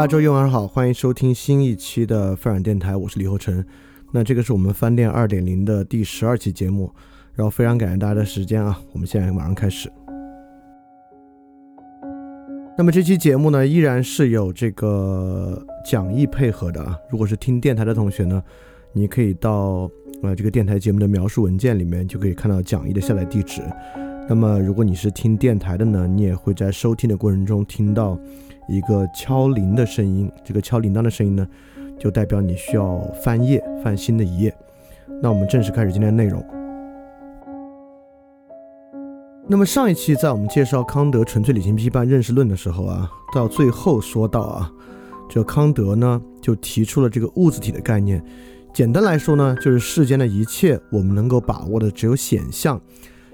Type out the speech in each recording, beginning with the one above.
大家周一晚上好，欢迎收听新一期的泛软电台，我是李厚成。那这个是我们翻店二点零的第十二期节目，然后非常感谢大家的时间啊，我们现在马上开始。那么这期节目呢，依然是有这个讲义配合的啊。如果是听电台的同学呢，你可以到呃这个电台节目的描述文件里面就可以看到讲义的下载地址。那么如果你是听电台的呢，你也会在收听的过程中听到。一个敲铃的声音，这个敲铃铛的声音呢，就代表你需要翻页，翻新的一页。那我们正式开始今天的内容。那么上一期在我们介绍康德纯粹理性批判认识论的时候啊，到最后说到啊，这康德呢就提出了这个物质体的概念。简单来说呢，就是世间的一切我们能够把握的只有显象，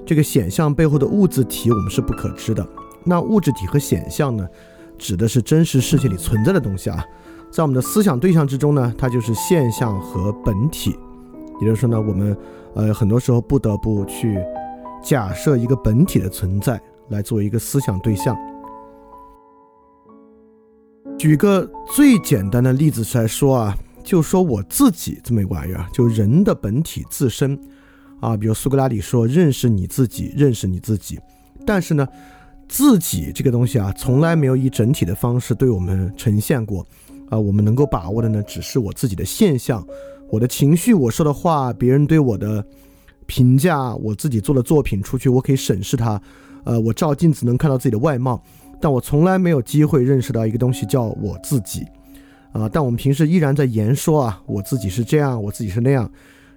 这个显象背后的物质体我们是不可知的。那物质体和显象呢？指的是真实世界里存在的东西啊，在我们的思想对象之中呢，它就是现象和本体。也就是说呢，我们呃很多时候不得不去假设一个本体的存在，来作为一个思想对象。举个最简单的例子来说啊，就说我自己这么一个玩意儿，就人的本体自身啊，比如苏格拉底说认识你自己，认识你自己，但是呢。自己这个东西啊，从来没有以整体的方式对我们呈现过，啊，我们能够把握的呢，只是我自己的现象，我的情绪，我说的话，别人对我的评价，我自己做的作品出去，我可以审视它，呃，我照镜子能看到自己的外貌，但我从来没有机会认识到一个东西叫我自己，啊，但我们平时依然在言说啊，我自己是这样，我自己是那样，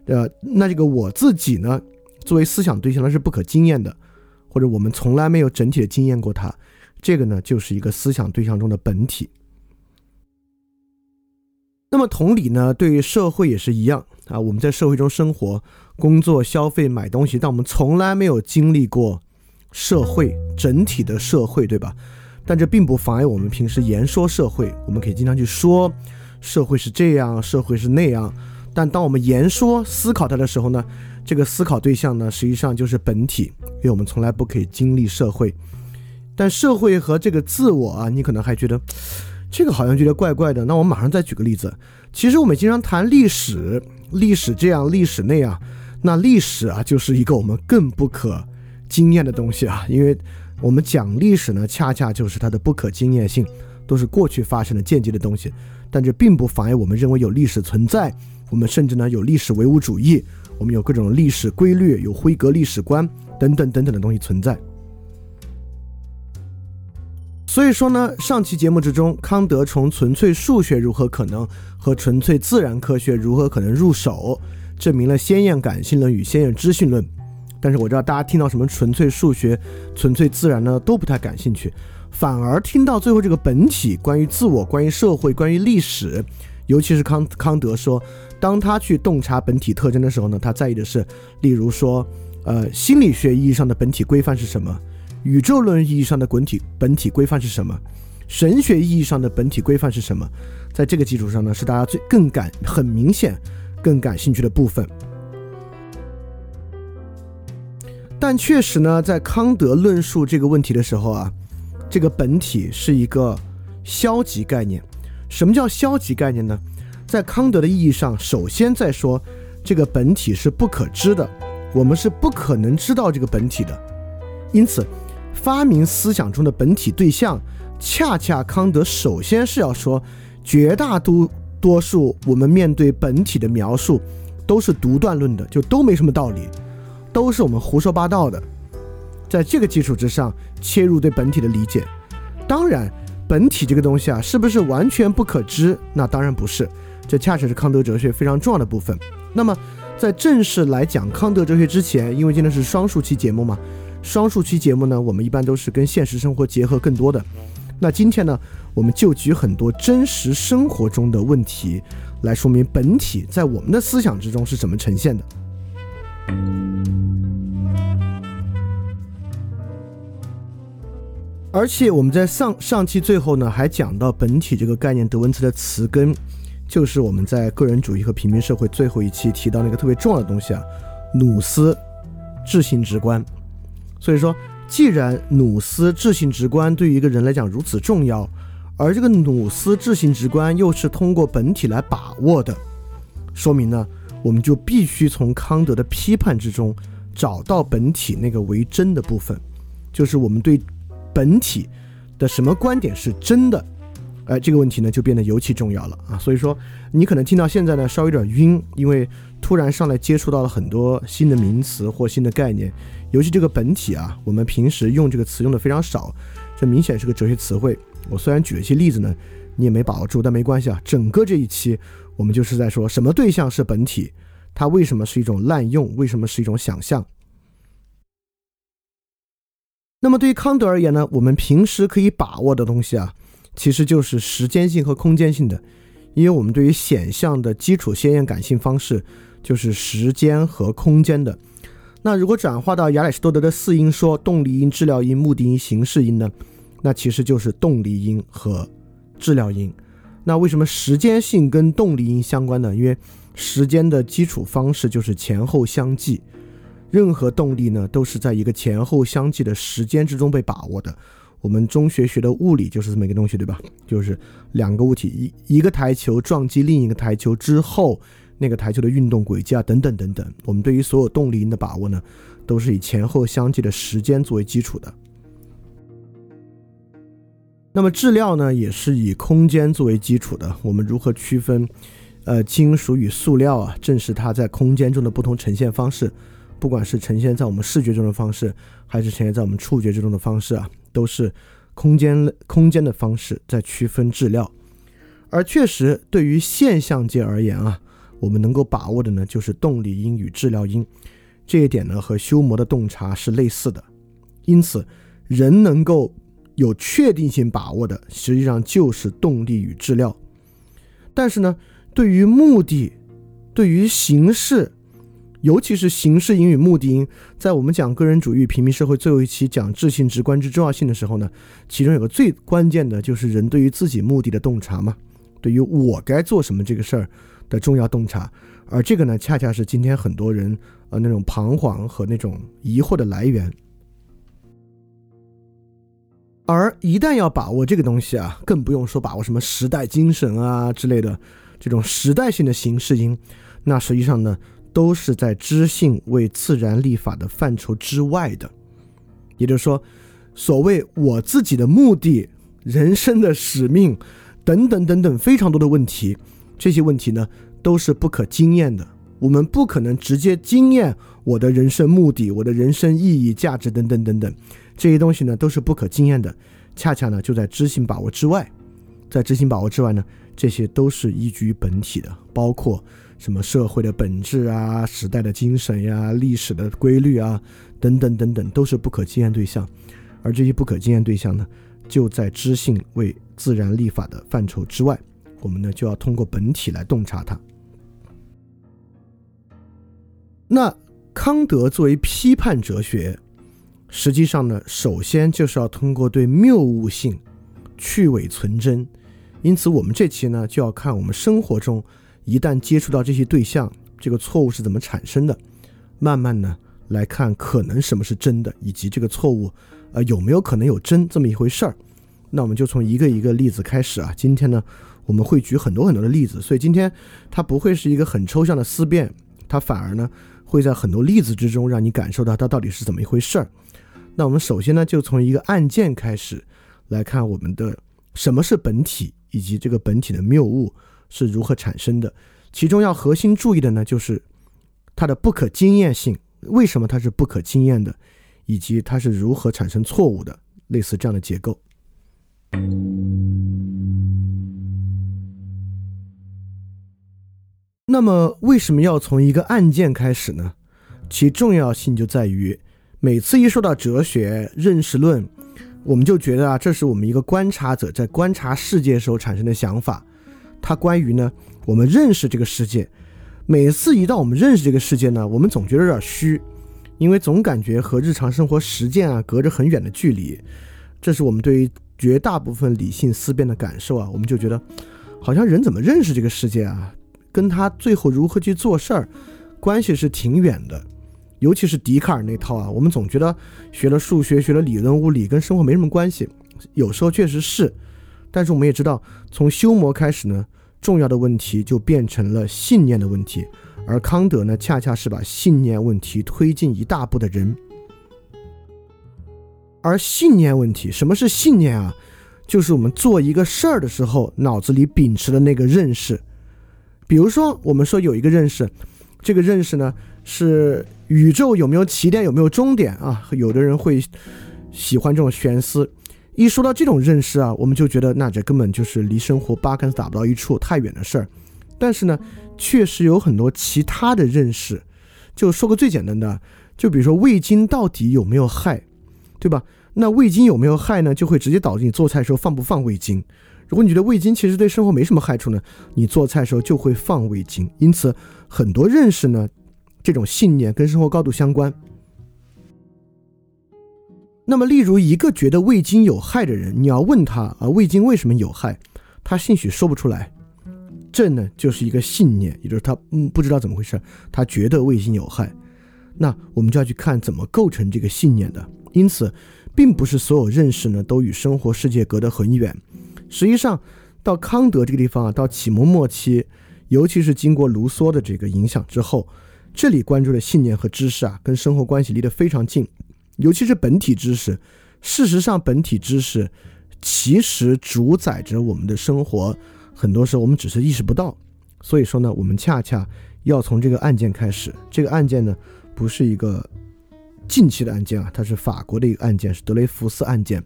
呃，那这个我自己呢，作为思想对象，那是不可经验的。或者我们从来没有整体的经验过它，这个呢就是一个思想对象中的本体。那么同理呢，对于社会也是一样啊。我们在社会中生活、工作、消费、买东西，但我们从来没有经历过社会整体的社会，对吧？但这并不妨碍我们平时言说社会，我们可以经常去说社会是这样，社会是那样。但当我们言说思考它的时候呢，这个思考对象呢，实际上就是本体，因为我们从来不可以经历社会。但社会和这个自我啊，你可能还觉得这个好像觉得怪怪的。那我们马上再举个例子，其实我们经常谈历史，历史这样，历史那样。那历史啊，就是一个我们更不可经验的东西啊，因为。我们讲历史呢，恰恰就是它的不可经验性，都是过去发生的间接的东西。但这并不妨碍我们认为有历史存在。我们甚至呢有历史唯物主义，我们有各种历史规律，有辉格历史观等等等等的东西存在。所以说呢，上期节目之中，康德从纯粹数学如何可能和纯粹自然科学如何可能入手，证明了先验感性论与先验知性论。但是我知道大家听到什么纯粹数学、纯粹自然呢，都不太感兴趣，反而听到最后这个本体，关于自我、关于社会、关于历史，尤其是康康德说，当他去洞察本体特征的时候呢，他在意的是，例如说，呃，心理学意义上的本体规范是什么？宇宙论意义上的本体本体规范是什么？神学意义上的本体规范是什么？在这个基础上呢，是大家最更感很明显、更感兴趣的部分。但确实呢，在康德论述这个问题的时候啊，这个本体是一个消极概念。什么叫消极概念呢？在康德的意义上，首先在说这个本体是不可知的，我们是不可能知道这个本体的。因此，发明思想中的本体对象，恰恰康德首先是要说，绝大多多数我们面对本体的描述都是独断论的，就都没什么道理。都是我们胡说八道的，在这个基础之上切入对本体的理解。当然，本体这个东西啊，是不是完全不可知？那当然不是。这恰恰是康德哲学非常重要的部分。那么，在正式来讲康德哲学之前，因为今天是双数期节目嘛，双数期节目呢，我们一般都是跟现实生活结合更多的。那今天呢，我们就举很多真实生活中的问题来说明本体在我们的思想之中是怎么呈现的。而且我们在上上期最后呢，还讲到本体这个概念，德文词的词根，就是我们在个人主义和平民社会最后一期提到那个特别重要的东西啊，努斯，智性直观。所以说，既然努斯智性直观对于一个人来讲如此重要，而这个努斯智性直观又是通过本体来把握的，说明呢，我们就必须从康德的批判之中找到本体那个为真的部分，就是我们对。本体的什么观点是真的？哎，这个问题呢就变得尤其重要了啊！所以说，你可能听到现在呢稍微有点晕，因为突然上来接触到了很多新的名词或新的概念，尤其这个本体啊，我们平时用这个词用的非常少，这明显是个哲学词汇。我虽然举了一些例子呢，你也没把握住，但没关系啊。整个这一期我们就是在说什么对象是本体，它为什么是一种滥用，为什么是一种想象。那么对于康德而言呢，我们平时可以把握的东西啊，其实就是时间性和空间性的，因为我们对于显象的基础先验感性方式就是时间和空间的。那如果转化到亚里士多德的四因说，动力因、质料因、目的因、形式因呢，那其实就是动力因和质料因。那为什么时间性跟动力因相关呢？因为时间的基础方式就是前后相继。任何动力呢，都是在一个前后相继的时间之中被把握的。我们中学学的物理就是这么一个东西，对吧？就是两个物体，一一个台球撞击另一个台球之后，那个台球的运动轨迹啊，等等等等。我们对于所有动力因的把握呢，都是以前后相继的时间作为基础的。那么质料呢，也是以空间作为基础的。我们如何区分，呃，金属与塑料啊？正是它在空间中的不同呈现方式。不管是呈现在我们视觉中的方式，还是呈现在我们触觉之中的方式啊，都是空间空间的方式在区分质料。而确实，对于现象界而言啊，我们能够把握的呢，就是动力因与质料因。这一点呢，和修魔的洞察是类似的。因此，人能够有确定性把握的，实际上就是动力与质料。但是呢，对于目的，对于形式。尤其是形式音与目的音，在我们讲个人主义、平民社会最后一期讲智性、直观之重要性的时候呢，其中有个最关键的就是人对于自己目的的洞察嘛，对于我该做什么这个事儿的重要洞察。而这个呢，恰恰是今天很多人呃那种彷徨和那种疑惑的来源。而一旦要把握这个东西啊，更不用说把握什么时代精神啊之类的这种时代性的形式音，那实际上呢，都是在知性为自然立法的范畴之外的。也就是说，所谓我自己的目的、人生的使命等等等等非常多的问题，这些问题呢，都是不可经验的。我们不可能直接经验我的人生目的、我的人生意义、价值等等等等。这些东西呢都是不可经验的，恰恰呢就在知性把握之外，在知性把握之外呢，这些都是依据于本体的，包括什么社会的本质啊、时代的精神呀、历史的规律啊等等等等，都是不可经验对象。而这些不可经验对象呢，就在知性为自然立法的范畴之外，我们呢就要通过本体来洞察它。那康德作为批判哲学。实际上呢，首先就是要通过对谬误性去伪存真，因此我们这期呢就要看我们生活中一旦接触到这些对象，这个错误是怎么产生的，慢慢呢来看可能什么是真的，以及这个错误呃有没有可能有真这么一回事儿。那我们就从一个一个例子开始啊。今天呢我们会举很多很多的例子，所以今天它不会是一个很抽象的思辨，它反而呢会在很多例子之中让你感受到它到底是怎么一回事儿。那我们首先呢，就从一个案件开始来看我们的什么是本体，以及这个本体的谬误是如何产生的。其中要核心注意的呢，就是它的不可经验性，为什么它是不可经验的，以及它是如何产生错误的，类似这样的结构。那么为什么要从一个案件开始呢？其重要性就在于。每次一说到哲学认识论，我们就觉得啊，这是我们一个观察者在观察世界时候产生的想法。它关于呢，我们认识这个世界。每次一到我们认识这个世界呢，我们总觉得有点虚，因为总感觉和日常生活实践啊隔着很远的距离。这是我们对于绝大部分理性思辨的感受啊。我们就觉得，好像人怎么认识这个世界啊，跟他最后如何去做事儿，关系是挺远的。尤其是笛卡尔那套啊，我们总觉得学了数学、学了理论物理跟生活没什么关系，有时候确实是。但是我们也知道，从修魔开始呢，重要的问题就变成了信念的问题，而康德呢，恰恰是把信念问题推进一大步的人。而信念问题，什么是信念啊？就是我们做一个事儿的时候，脑子里秉持的那个认识。比如说，我们说有一个认识，这个认识呢是。宇宙有没有起点，有没有终点啊？有的人会喜欢这种玄思。一说到这种认识啊，我们就觉得那这根本就是离生活八竿子打不到一处，太远的事儿。但是呢，确实有很多其他的认识。就说个最简单的，就比如说味精到底有没有害，对吧？那味精有没有害呢？就会直接导致你做菜时候放不放味精。如果你觉得味精其实对生活没什么害处呢，你做菜时候就会放味精。因此，很多认识呢。这种信念跟生活高度相关。那么，例如一个觉得味精有害的人，你要问他啊，味精为什么有害？他兴许说不出来。这呢，就是一个信念，也就是他嗯不知道怎么回事，他觉得味精有害。那我们就要去看怎么构成这个信念的。因此，并不是所有认识呢都与生活世界隔得很远。实际上，到康德这个地方啊，到启蒙末期，尤其是经过卢梭的这个影响之后。这里关注的信念和知识啊，跟生活关系离得非常近，尤其是本体知识。事实上，本体知识其实主宰着我们的生活，很多时候我们只是意识不到。所以说呢，我们恰恰要从这个案件开始。这个案件呢，不是一个近期的案件啊，它是法国的一个案件，是德雷福斯案件。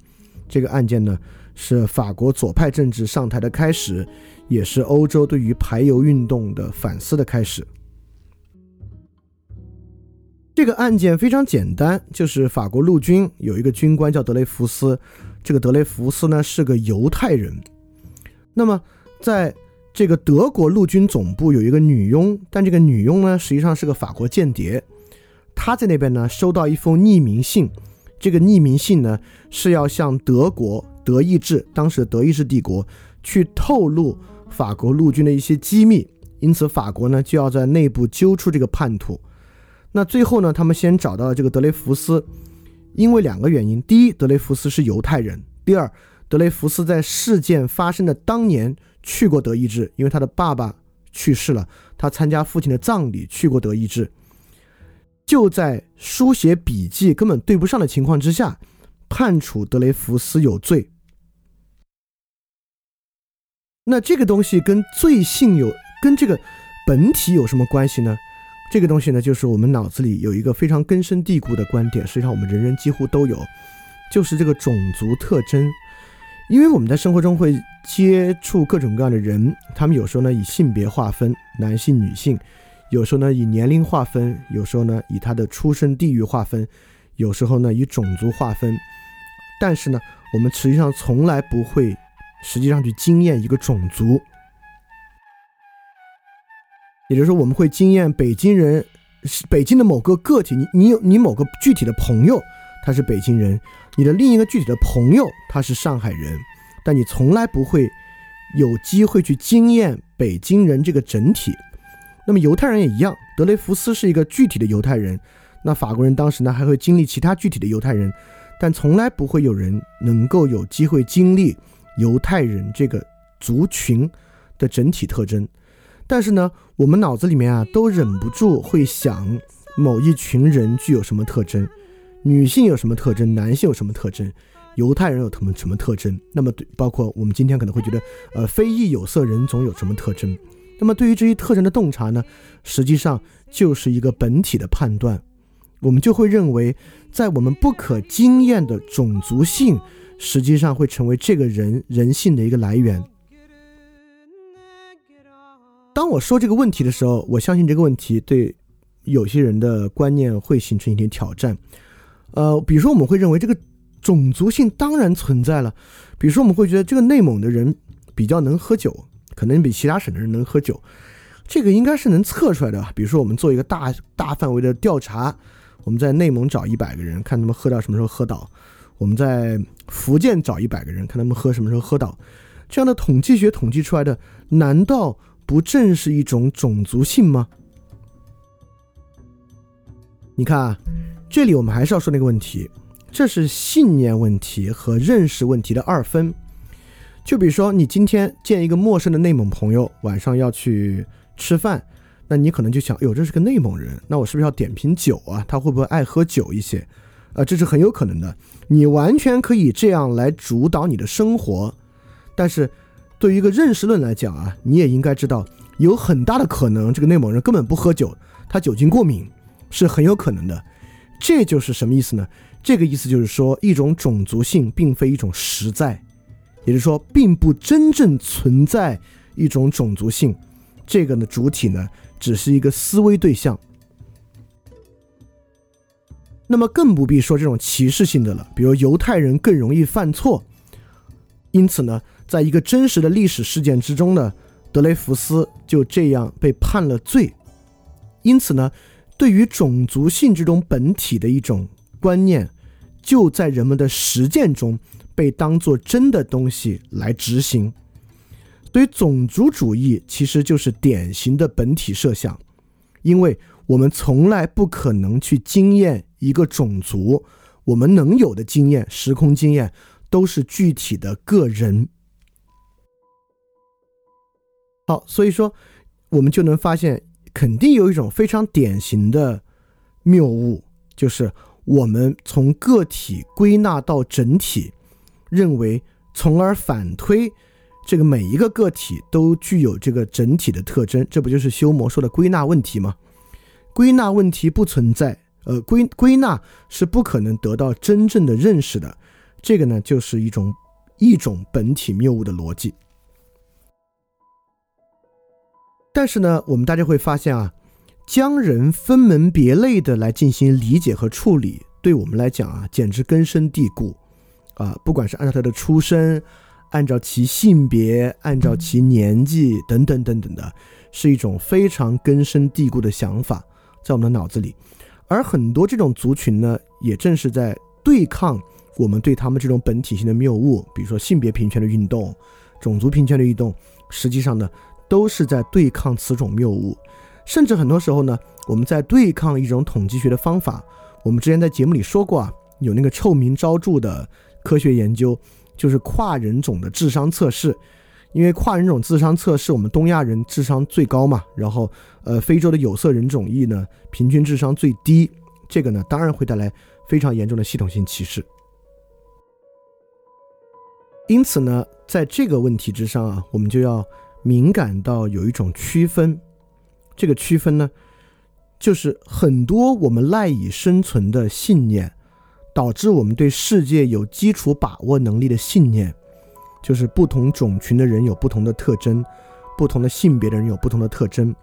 这个案件呢，是法国左派政治上台的开始，也是欧洲对于排犹运动的反思的开始。这个案件非常简单，就是法国陆军有一个军官叫德雷福斯，这个德雷福斯呢是个犹太人。那么在这个德国陆军总部有一个女佣，但这个女佣呢，实际上是个法国间谍。她在那边呢，收到一封匿名信。这个匿名信呢，是要向德国德意志当时的德意志帝国去透露法国陆军的一些机密。因此，法国呢就要在内部揪出这个叛徒。那最后呢，他们先找到了这个德雷福斯，因为两个原因：第一，德雷福斯是犹太人；第二，德雷福斯在事件发生的当年。去过德意志，因为他的爸爸去世了，他参加父亲的葬礼，去过德意志。就在书写笔记根本对不上的情况之下，判处德雷福斯有罪。那这个东西跟罪性有跟这个本体有什么关系呢？这个东西呢，就是我们脑子里有一个非常根深蒂固的观点，实际上我们人人几乎都有，就是这个种族特征。因为我们在生活中会接触各种各样的人，他们有时候呢以性别划分，男性、女性；有时候呢以年龄划分；有时候呢以他的出生地域划分；有时候呢以种族划分。但是呢，我们实际上从来不会实际上去经验一个种族，也就是说，我们会经验北京人，北京的某个个体，你你有你某个具体的朋友，他是北京人。你的另一个具体的朋友他是上海人，但你从来不会有机会去经验北京人这个整体。那么犹太人也一样，德雷福斯是一个具体的犹太人，那法国人当时呢还会经历其他具体的犹太人，但从来不会有人能够有机会经历犹太人这个族群的整体特征。但是呢，我们脑子里面啊都忍不住会想某一群人具有什么特征。女性有什么特征？男性有什么特征？犹太人有什么什么特征？那么对，包括我们今天可能会觉得，呃，非裔有色人种有什么特征？那么对于这些特征的洞察呢，实际上就是一个本体的判断。我们就会认为，在我们不可经验的种族性，实际上会成为这个人人性的一个来源。当我说这个问题的时候，我相信这个问题对有些人的观念会形成一点挑战。呃，比如说我们会认为这个种族性当然存在了，比如说我们会觉得这个内蒙的人比较能喝酒，可能比其他省的人能喝酒，这个应该是能测出来的？比如说我们做一个大大范围的调查，我们在内蒙找一百个人，看他们喝到什么时候喝倒；我们在福建找一百个人，看他们喝什么时候喝倒。这样的统计学统计出来的，难道不正是一种种族性吗？你看啊。这里我们还是要说那个问题，这是信念问题和认识问题的二分。就比如说，你今天见一个陌生的内蒙朋友，晚上要去吃饭，那你可能就想，哟，这是个内蒙人，那我是不是要点瓶酒啊？他会不会爱喝酒一些？啊，这是很有可能的。你完全可以这样来主导你的生活，但是对于一个认识论来讲啊，你也应该知道，有很大的可能，这个内蒙人根本不喝酒，他酒精过敏，是很有可能的。这就是什么意思呢？这个意思就是说，一种种族性并非一种实在，也就是说，并不真正存在一种种族性。这个呢，主体呢，只是一个思维对象。那么更不必说这种歧视性的了，比如犹太人更容易犯错。因此呢，在一个真实的历史事件之中呢，德雷福斯就这样被判了罪。因此呢。对于种族性这种本体的一种观念，就在人们的实践中被当作真的东西来执行。所以，种族主义其实就是典型的本体设想，因为我们从来不可能去经验一个种族，我们能有的经验、时空经验都是具体的个人。好，所以说我们就能发现。肯定有一种非常典型的谬误，就是我们从个体归纳到整体，认为，从而反推这个每一个个体都具有这个整体的特征，这不就是修魔说的归纳问题吗？归纳问题不存在，呃，归归纳是不可能得到真正的认识的，这个呢，就是一种一种本体谬误的逻辑。但是呢，我们大家会发现啊，将人分门别类的来进行理解和处理，对我们来讲啊，简直根深蒂固，啊，不管是按照他的出身，按照其性别、按照其年纪等等等等的，是一种非常根深蒂固的想法在我们的脑子里。而很多这种族群呢，也正是在对抗我们对他们这种本体性的谬误，比如说性别平权的运动、种族平权的运动，实际上呢，都是在对抗此种谬误。甚至很多时候呢，我们在对抗一种统计学的方法。我们之前在节目里说过啊，有那个臭名昭著的科学研究，就是跨人种的智商测试。因为跨人种智商测试，我们东亚人智商最高嘛，然后呃，非洲的有色人种裔呢，平均智商最低。这个呢，当然会带来非常严重的系统性歧视。因此呢，在这个问题之上啊，我们就要敏感到有一种区分。这个区分呢，就是很多我们赖以生存的信念，导致我们对世界有基础把握能力的信念，就是不同种群的人有不同的特征，不同的性别的人有不同的特征，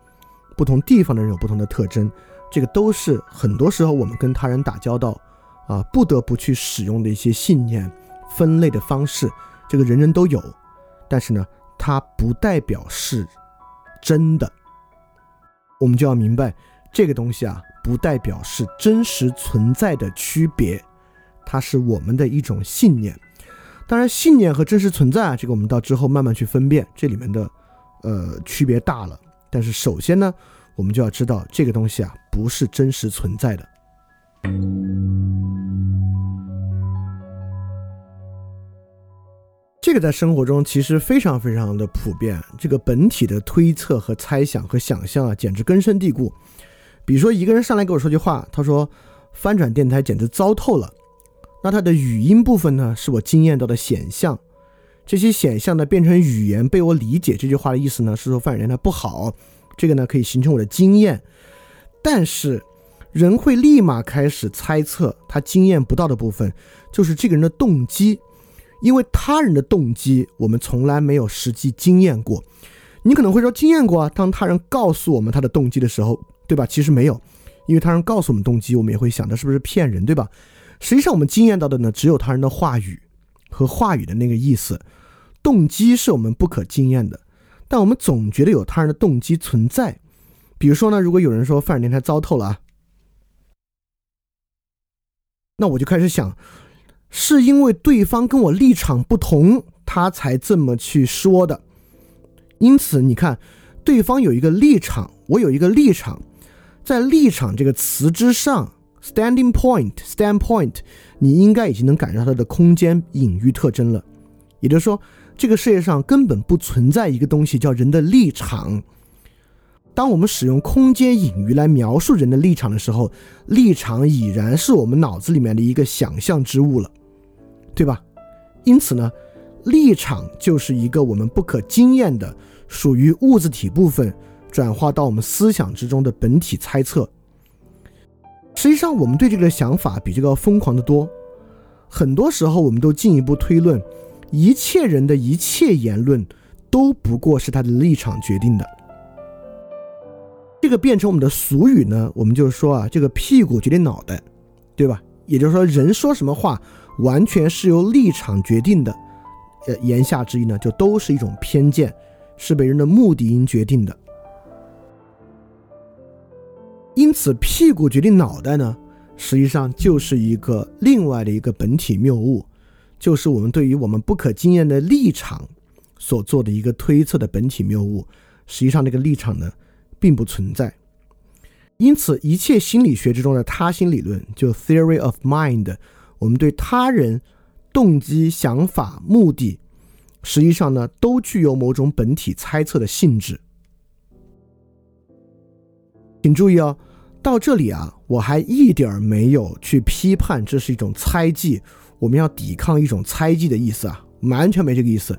不同地方的人有不同的特征。这个都是很多时候我们跟他人打交道啊，不得不去使用的一些信念分类的方式。这个人人都有，但是呢，它不代表是真的。我们就要明白，这个东西啊，不代表是真实存在的区别，它是我们的一种信念。当然，信念和真实存在啊，这个我们到之后慢慢去分辨，这里面的呃区别大了。但是首先呢，我们就要知道这个东西啊，不是真实存在的。这个在生活中其实非常非常的普遍。这个本体的推测和猜想和想象啊，简直根深蒂固。比如说，一个人上来跟我说句话，他说：“翻转电台简直糟透了。”那他的语音部分呢，是我经验到的显象。这些显象呢，变成语言被我理解。这句话的意思呢，是说翻转电台不好。这个呢，可以形成我的经验。但是，人会立马开始猜测他经验不到的部分，就是这个人的动机。因为他人的动机，我们从来没有实际经验过。你可能会说经验过啊，当他人告诉我们他的动机的时候，对吧？其实没有，因为他人告诉我们动机，我们也会想他是不是骗人，对吧？实际上我们经验到的呢，只有他人的话语和话语的那个意思，动机是我们不可经验的。但我们总觉得有他人的动机存在。比如说呢，如果有人说范尔电台糟透了啊，那我就开始想。是因为对方跟我立场不同，他才这么去说的。因此，你看，对方有一个立场，我有一个立场，在立场这个词之上，standing point，standpoint，你应该已经能感受到它的空间隐喻特征了。也就是说，这个世界上根本不存在一个东西叫人的立场。当我们使用空间隐喻来描述人的立场的时候，立场已然是我们脑子里面的一个想象之物了。对吧？因此呢，立场就是一个我们不可经验的、属于物质体部分转化到我们思想之中的本体猜测。实际上，我们对这个想法比这个疯狂的多。很多时候，我们都进一步推论，一切人的一切言论都不过是他的立场决定的。这个变成我们的俗语呢，我们就说啊，这个屁股决定脑袋，对吧？也就是说，人说什么话。完全是由立场决定的，呃，言下之意呢，就都是一种偏见，是被人的目的因决定的。因此，屁股决定脑袋呢，实际上就是一个另外的一个本体谬误，就是我们对于我们不可经验的立场所做的一个推测的本体谬误。实际上，这个立场呢，并不存在。因此，一切心理学之中的他心理论，就 theory of mind。我们对他人动机、想法、目的，实际上呢，都具有某种本体猜测的性质。请注意哦，到这里啊，我还一点儿没有去批判这是一种猜忌，我们要抵抗一种猜忌的意思啊，完全没这个意思。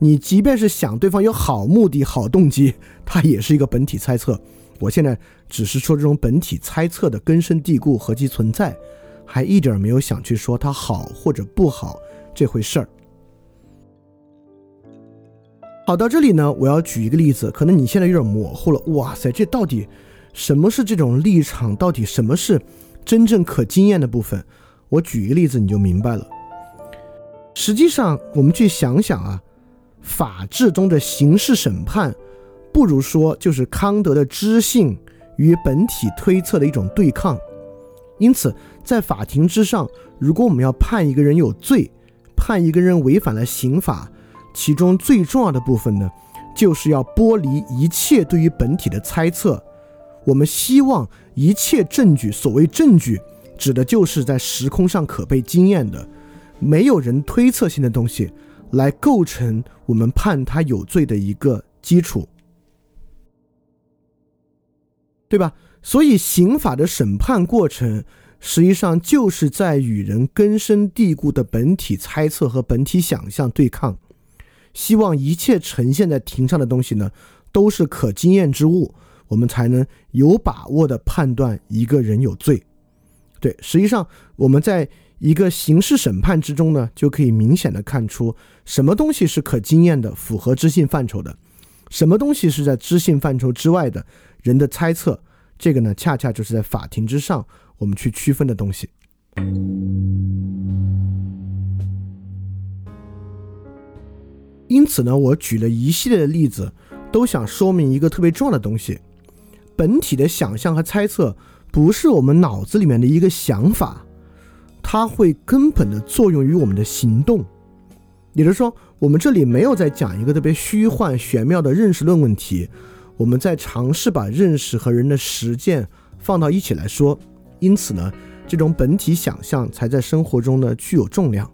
你即便是想对方有好目的、好动机，它也是一个本体猜测。我现在只是说这种本体猜测的根深蒂固和其存在。还一点没有想去说它好或者不好这回事儿。好，到这里呢，我要举一个例子，可能你现在有点模糊了。哇塞，这到底什么是这种立场？到底什么是真正可经验的部分？我举一个例子你就明白了。实际上，我们去想想啊，法治中的刑事审判，不如说就是康德的知性与本体推测的一种对抗。因此，在法庭之上，如果我们要判一个人有罪，判一个人违反了刑法，其中最重要的部分呢，就是要剥离一切对于本体的猜测。我们希望一切证据，所谓证据，指的就是在时空上可被经验的，没有人推测性的东西。来构成我们判他有罪的一个基础，对吧？所以刑法的审判过程，实际上就是在与人根深蒂固的本体猜测和本体想象对抗。希望一切呈现在庭上的东西呢，都是可经验之物，我们才能有把握的判断一个人有罪。对，实际上我们在。一个刑事审判之中呢，就可以明显的看出什么东西是可经验的，符合知性范畴的，什么东西是在知性范畴之外的人的猜测。这个呢，恰恰就是在法庭之上我们去区分的东西。因此呢，我举了一系列的例子，都想说明一个特别重要的东西：本体的想象和猜测不是我们脑子里面的一个想法。它会根本的作用于我们的行动，也就是说，我们这里没有在讲一个特别虚幻玄妙的认识论问题，我们在尝试把认识和人的实践放到一起来说。因此呢，这种本体想象才在生活中呢具有重量。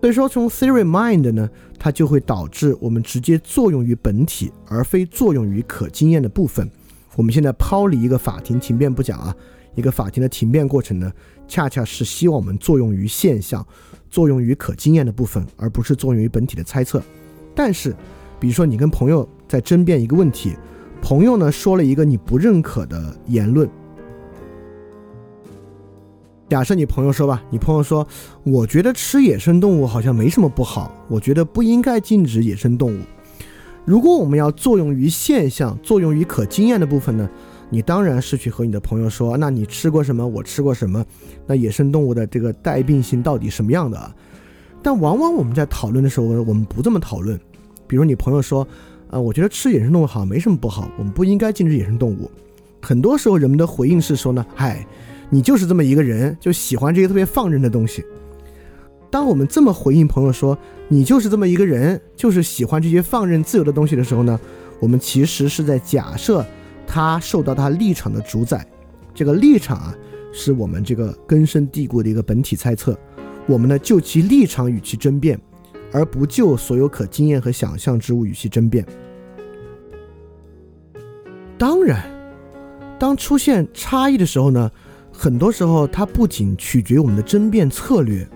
所以说，从 theory mind 呢，它就会导致我们直接作用于本体，而非作用于可经验的部分。我们现在抛离一个法庭庭辩不讲啊，一个法庭的庭辩过程呢。恰恰是希望我们作用于现象，作用于可经验的部分，而不是作用于本体的猜测。但是，比如说你跟朋友在争辩一个问题，朋友呢说了一个你不认可的言论。假设你朋友说吧，你朋友说，我觉得吃野生动物好像没什么不好，我觉得不应该禁止野生动物。如果我们要作用于现象，作用于可经验的部分呢？你当然是去和你的朋友说，那你吃过什么？我吃过什么？那野生动物的这个带病性到底什么样的？但往往我们在讨论的时候，我们不这么讨论。比如你朋友说，啊，我觉得吃野生动物好像没什么不好，我们不应该禁止野生动物。很多时候人们的回应是说呢，嗨，你就是这么一个人，就喜欢这些特别放任的东西。当我们这么回应朋友说，你就是这么一个人，就是喜欢这些放任自由的东西的时候呢，我们其实是在假设。他受到他立场的主宰，这个立场啊，是我们这个根深蒂固的一个本体猜测。我们呢，就其立场与其争辩，而不就所有可经验和想象之物与其争辩。当然，当出现差异的时候呢，很多时候它不仅取决于我们的争辩策略，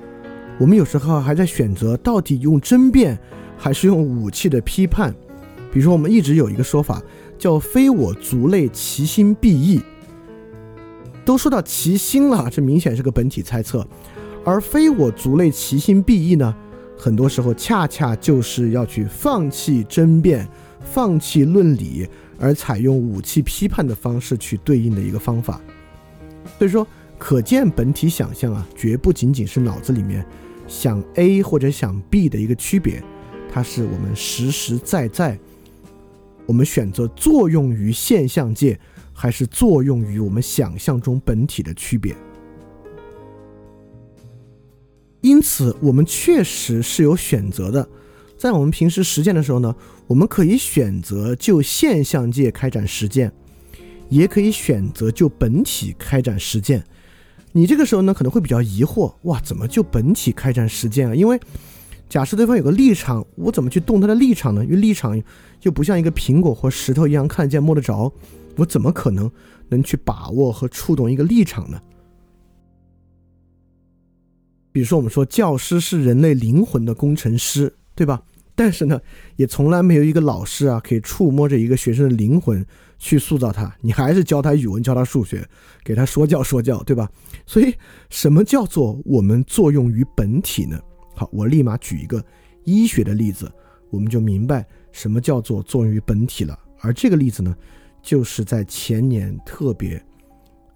我们有时候还在选择到底用争辩还是用武器的批判。比如说，我们一直有一个说法。叫非我族类，其心必异。都说到其心了，这明显是个本体猜测。而非我族类，其心必异呢？很多时候恰恰就是要去放弃争辩、放弃论理，而采用武器批判的方式去对应的一个方法。所以说，可见本体想象啊，绝不仅仅是脑子里面想 A 或者想 B 的一个区别，它是我们实实在在。我们选择作用于现象界，还是作用于我们想象中本体的区别？因此，我们确实是有选择的。在我们平时实践的时候呢，我们可以选择就现象界开展实践，也可以选择就本体开展实践。你这个时候呢，可能会比较疑惑：哇，怎么就本体开展实践啊？因为假设对方有个立场，我怎么去动他的立场呢？因为立场又不像一个苹果或石头一样看得见摸得着，我怎么可能能去把握和触动一个立场呢？比如说，我们说教师是人类灵魂的工程师，对吧？但是呢，也从来没有一个老师啊可以触摸着一个学生的灵魂去塑造他，你还是教他语文，教他数学，给他说教说教，对吧？所以，什么叫做我们作用于本体呢？好，我立马举一个医学的例子，我们就明白什么叫做作用于本体了。而这个例子呢，就是在前年特别，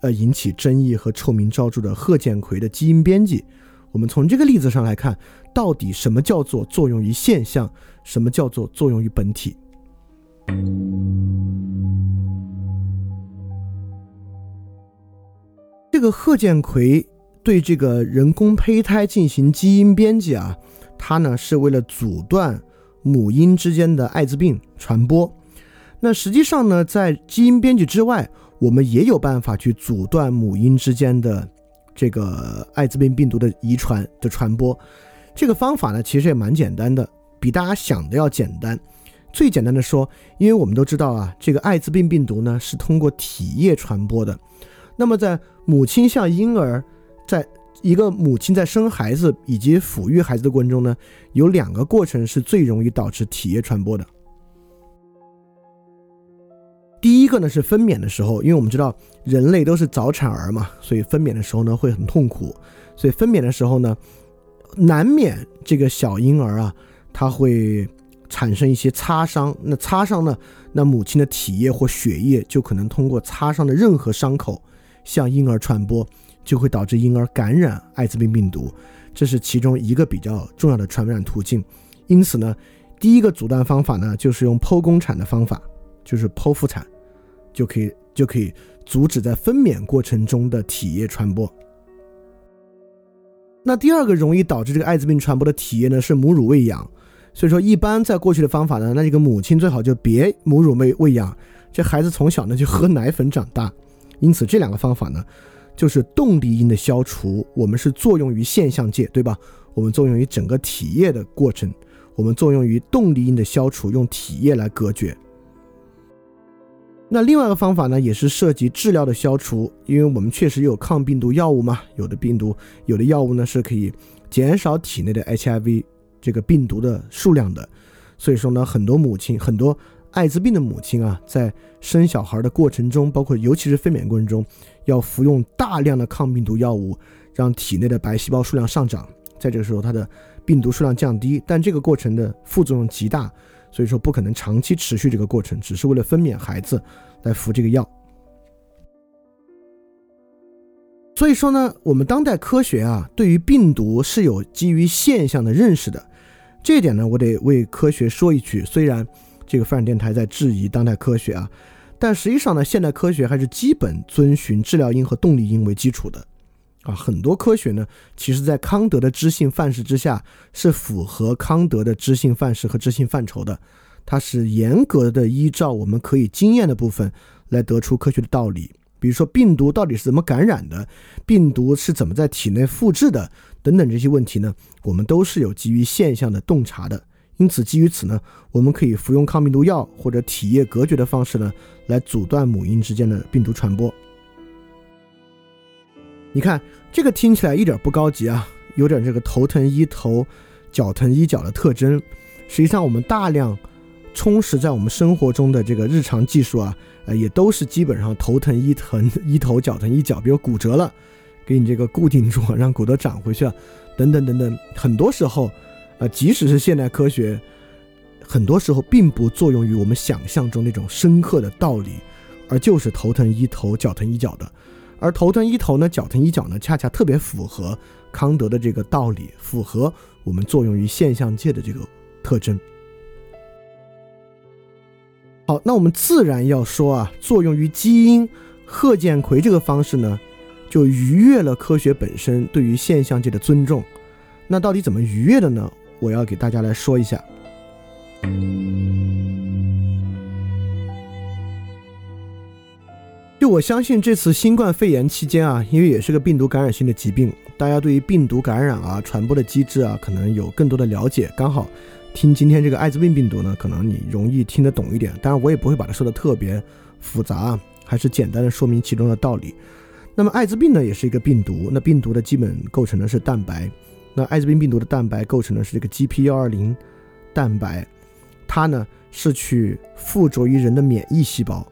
呃引起争议和臭名昭著的贺建奎的基因编辑，我们从这个例子上来看，到底什么叫做作用于现象，什么叫做作用于本体？这个贺建奎对这个人工胚胎进行基因编辑啊，他呢是为了阻断母婴之间的艾滋病传播。那实际上呢，在基因编辑之外，我们也有办法去阻断母婴之间的这个艾滋病病毒的遗传的传播。这个方法呢，其实也蛮简单的，比大家想的要简单。最简单的说，因为我们都知道啊，这个艾滋病病毒呢是通过体液传播的。那么，在母亲像婴儿，在一个母亲在生孩子以及抚育孩子的过程中呢，有两个过程是最容易导致体液传播的。第一个呢是分娩的时候，因为我们知道人类都是早产儿嘛，所以分娩的时候呢会很痛苦，所以分娩的时候呢，难免这个小婴儿啊，他会产生一些擦伤。那擦伤呢，那母亲的体液或血液就可能通过擦伤的任何伤口。向婴儿传播，就会导致婴儿感染艾滋病病毒，这是其中一个比较重要的传染途径。因此呢，第一个阻断方法呢，就是用剖宫产的方法，就是剖腹产，就可以就可以阻止在分娩过程中的体液传播。那第二个容易导致这个艾滋病传播的体液呢，是母乳喂养。所以说，一般在过去的方法呢，那这个母亲最好就别母乳喂喂养，这孩子从小呢就喝奶粉长大。因此，这两个方法呢，就是动力因的消除。我们是作用于现象界，对吧？我们作用于整个体液的过程，我们作用于动力因的消除，用体液来隔绝。那另外一个方法呢，也是涉及治疗的消除，因为我们确实有抗病毒药物嘛，有的病毒，有的药物呢是可以减少体内的 HIV 这个病毒的数量的。所以说呢，很多母亲，很多。艾滋病的母亲啊，在生小孩的过程中，包括尤其是分娩过程中，要服用大量的抗病毒药物，让体内的白细胞数量上涨。在这个时候，它的病毒数量降低，但这个过程的副作用极大，所以说不可能长期持续这个过程，只是为了分娩孩子来服这个药。所以说呢，我们当代科学啊，对于病毒是有基于现象的认识的。这一点呢，我得为科学说一句，虽然。这个发展电台在质疑当代科学啊，但实际上呢，现代科学还是基本遵循治疗因和动力因为基础的啊。很多科学呢，其实在康德的知性范式之下，是符合康德的知性范式和知性范畴的。它是严格的依照我们可以经验的部分来得出科学的道理。比如说，病毒到底是怎么感染的，病毒是怎么在体内复制的，等等这些问题呢，我们都是有基于现象的洞察的。因此，基于此呢，我们可以服用抗病毒药或者体液隔绝的方式呢，来阻断母婴之间的病毒传播。你看，这个听起来一点不高级啊，有点这个头疼医头，脚疼医脚的特征。实际上，我们大量充实在我们生活中的这个日常技术啊，呃，也都是基本上头疼医疼医头，脚疼医脚。比如骨折了，给你这个固定住，让骨头长回去，等等等等。很多时候。啊，即使是现代科学，很多时候并不作用于我们想象中那种深刻的道理，而就是头疼医头，脚疼医脚的。而头疼医头呢，脚疼医脚呢，恰恰特别符合康德的这个道理，符合我们作用于现象界的这个特征。好，那我们自然要说啊，作用于基因，贺建奎这个方式呢，就逾越了科学本身对于现象界的尊重。那到底怎么逾越的呢？我要给大家来说一下。就我相信这次新冠肺炎期间啊，因为也是个病毒感染性的疾病，大家对于病毒感染啊、传播的机制啊，可能有更多的了解。刚好听今天这个艾滋病病毒呢，可能你容易听得懂一点。当然，我也不会把它说的特别复杂，还是简单的说明其中的道理。那么艾滋病呢，也是一个病毒。那病毒的基本构成呢是蛋白。那艾滋病病毒的蛋白构成的是这个 Gp 幺二零蛋白，它呢是去附着于人的免疫细胞，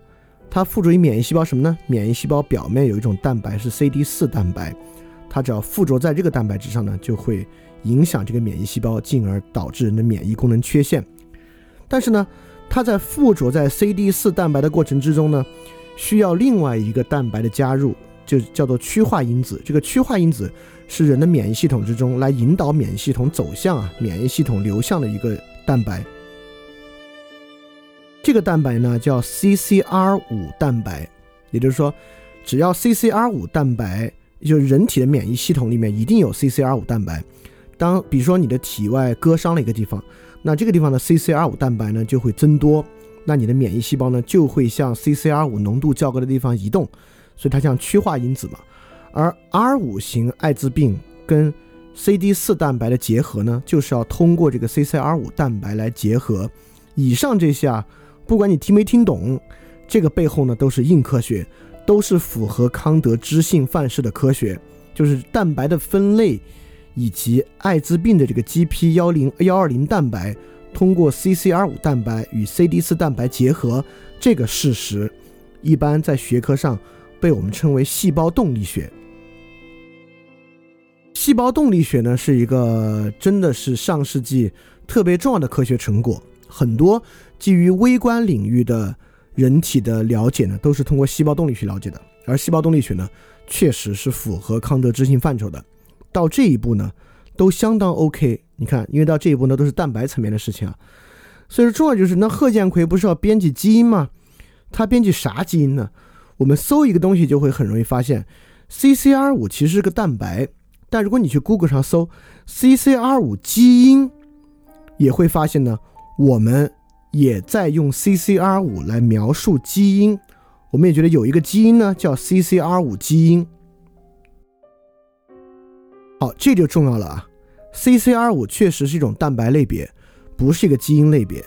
它附着于免疫细胞什么呢？免疫细胞表面有一种蛋白是 CD 四蛋白，它只要附着在这个蛋白质上呢，就会影响这个免疫细胞，进而导致人的免疫功能缺陷。但是呢，它在附着在 CD 四蛋白的过程之中呢，需要另外一个蛋白的加入，就叫做趋化因子。这个趋化因子。是人的免疫系统之中来引导免疫系统走向啊免疫系统流向的一个蛋白。这个蛋白呢叫 CCR 五蛋白，也就是说，只要 CCR 五蛋白，就是人体的免疫系统里面一定有 CCR 五蛋白。当比如说你的体外割伤了一个地方，那这个地方的 CCR 五蛋白呢就会增多，那你的免疫细胞呢就会向 CCR 五浓度较高的地方移动，所以它像趋化因子嘛。而 R 五型艾滋病跟 CD 四蛋白的结合呢，就是要通过这个 CCR 五蛋白来结合。以上这些啊。不管你听没听懂，这个背后呢都是硬科学，都是符合康德知性范式的科学，就是蛋白的分类，以及艾滋病的这个 GP 幺零幺二零蛋白通过 CCR 五蛋白与 CD 四蛋白结合这个事实，一般在学科上被我们称为细胞动力学。细胞动力学呢是一个真的是上世纪特别重要的科学成果，很多。基于微观领域的人体的了解呢，都是通过细胞动力学了解的。而细胞动力学呢，确实是符合康德知性范畴的。到这一步呢，都相当 OK。你看，因为到这一步呢，都是蛋白层面的事情啊。所以说，重要就是，那贺建奎不是要编辑基因吗？他编辑啥基因呢？我们搜一个东西，就会很容易发现，CCR 五其实是个蛋白。但如果你去 Google 上搜 CCR 五基因，也会发现呢，我们。也在用 CCR 五来描述基因，我们也觉得有一个基因呢叫 CCR 五基因。好，这就重要了啊！CCR 五确实是一种蛋白类别，不是一个基因类别。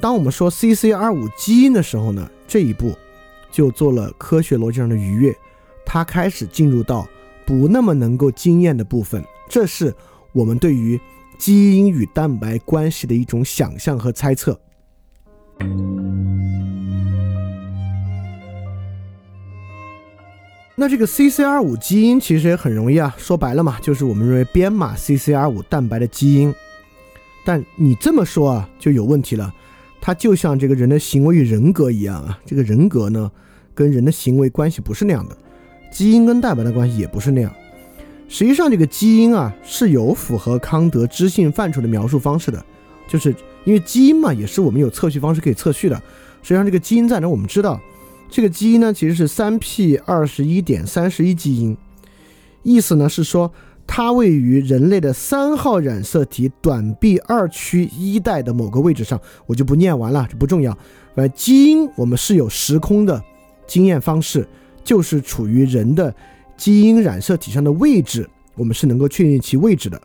当我们说 CCR 五基因的时候呢，这一步就做了科学逻辑上的逾越，它开始进入到不那么能够经验的部分。这是我们对于基因与蛋白关系的一种想象和猜测。那这个 CCR 五基因其实也很容易啊，说白了嘛，就是我们认为编码 CCR 五蛋白的基因。但你这么说啊，就有问题了。它就像这个人的行为与人格一样啊，这个人格呢，跟人的行为关系不是那样的，基因跟蛋白的关系也不是那样。实际上，这个基因啊，是有符合康德知性范畴的描述方式的，就是。因为基因嘛，也是我们有测序方式可以测序的。实际上，这个基因在哪？我们知道，这个基因呢，其实是三 p 二十一点三十一基因。意思呢是说，它位于人类的三号染色体短臂二区一带的某个位置上。我就不念完了，这不重要。呃，基因我们是有时空的经验方式，就是处于人的基因染色体上的位置，我们是能够确定其位置的。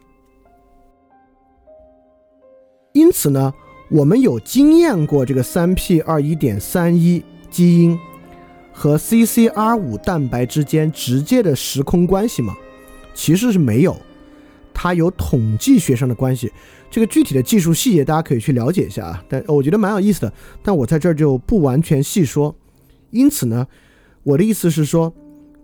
因此呢，我们有经验过这个三 p 二一点三一基因和 CCR 五蛋白之间直接的时空关系吗？其实是没有，它有统计学上的关系。这个具体的技术细节大家可以去了解一下啊，但我觉得蛮有意思的，但我在这儿就不完全细说。因此呢，我的意思是说，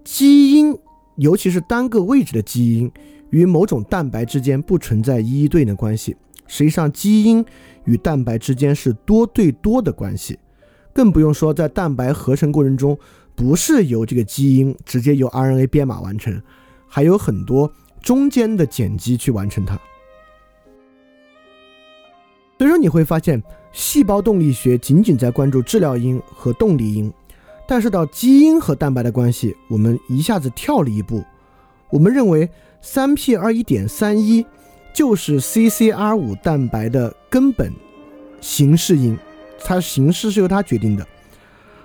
基因尤其是单个位置的基因与某种蛋白之间不存在一一对应的关系。实际上，基因与蛋白之间是多对多的关系，更不用说在蛋白合成过程中，不是由这个基因直接由 RNA 编码完成，还有很多中间的碱基去完成它。所以说，你会发现，细胞动力学仅仅在关注治疗因和动力因，但是到基因和蛋白的关系，我们一下子跳了一步。我们认为三 p 二一点三一。就是 CCR 五蛋白的根本形式因，它形式是由它决定的。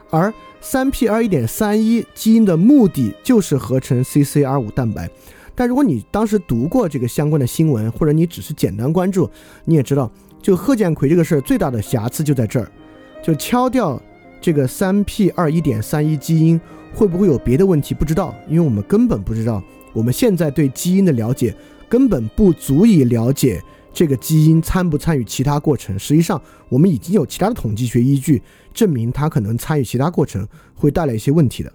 而三 P 二一点三一基因的目的就是合成 CCR 五蛋白。但如果你当时读过这个相关的新闻，或者你只是简单关注，你也知道，就贺建奎这个事儿最大的瑕疵就在这儿，就敲掉这个三 P 二一点三一基因会不会有别的问题？不知道，因为我们根本不知道。我们现在对基因的了解。根本不足以了解这个基因参不参与其他过程。实际上，我们已经有其他的统计学依据证明它可能参与其他过程，会带来一些问题的。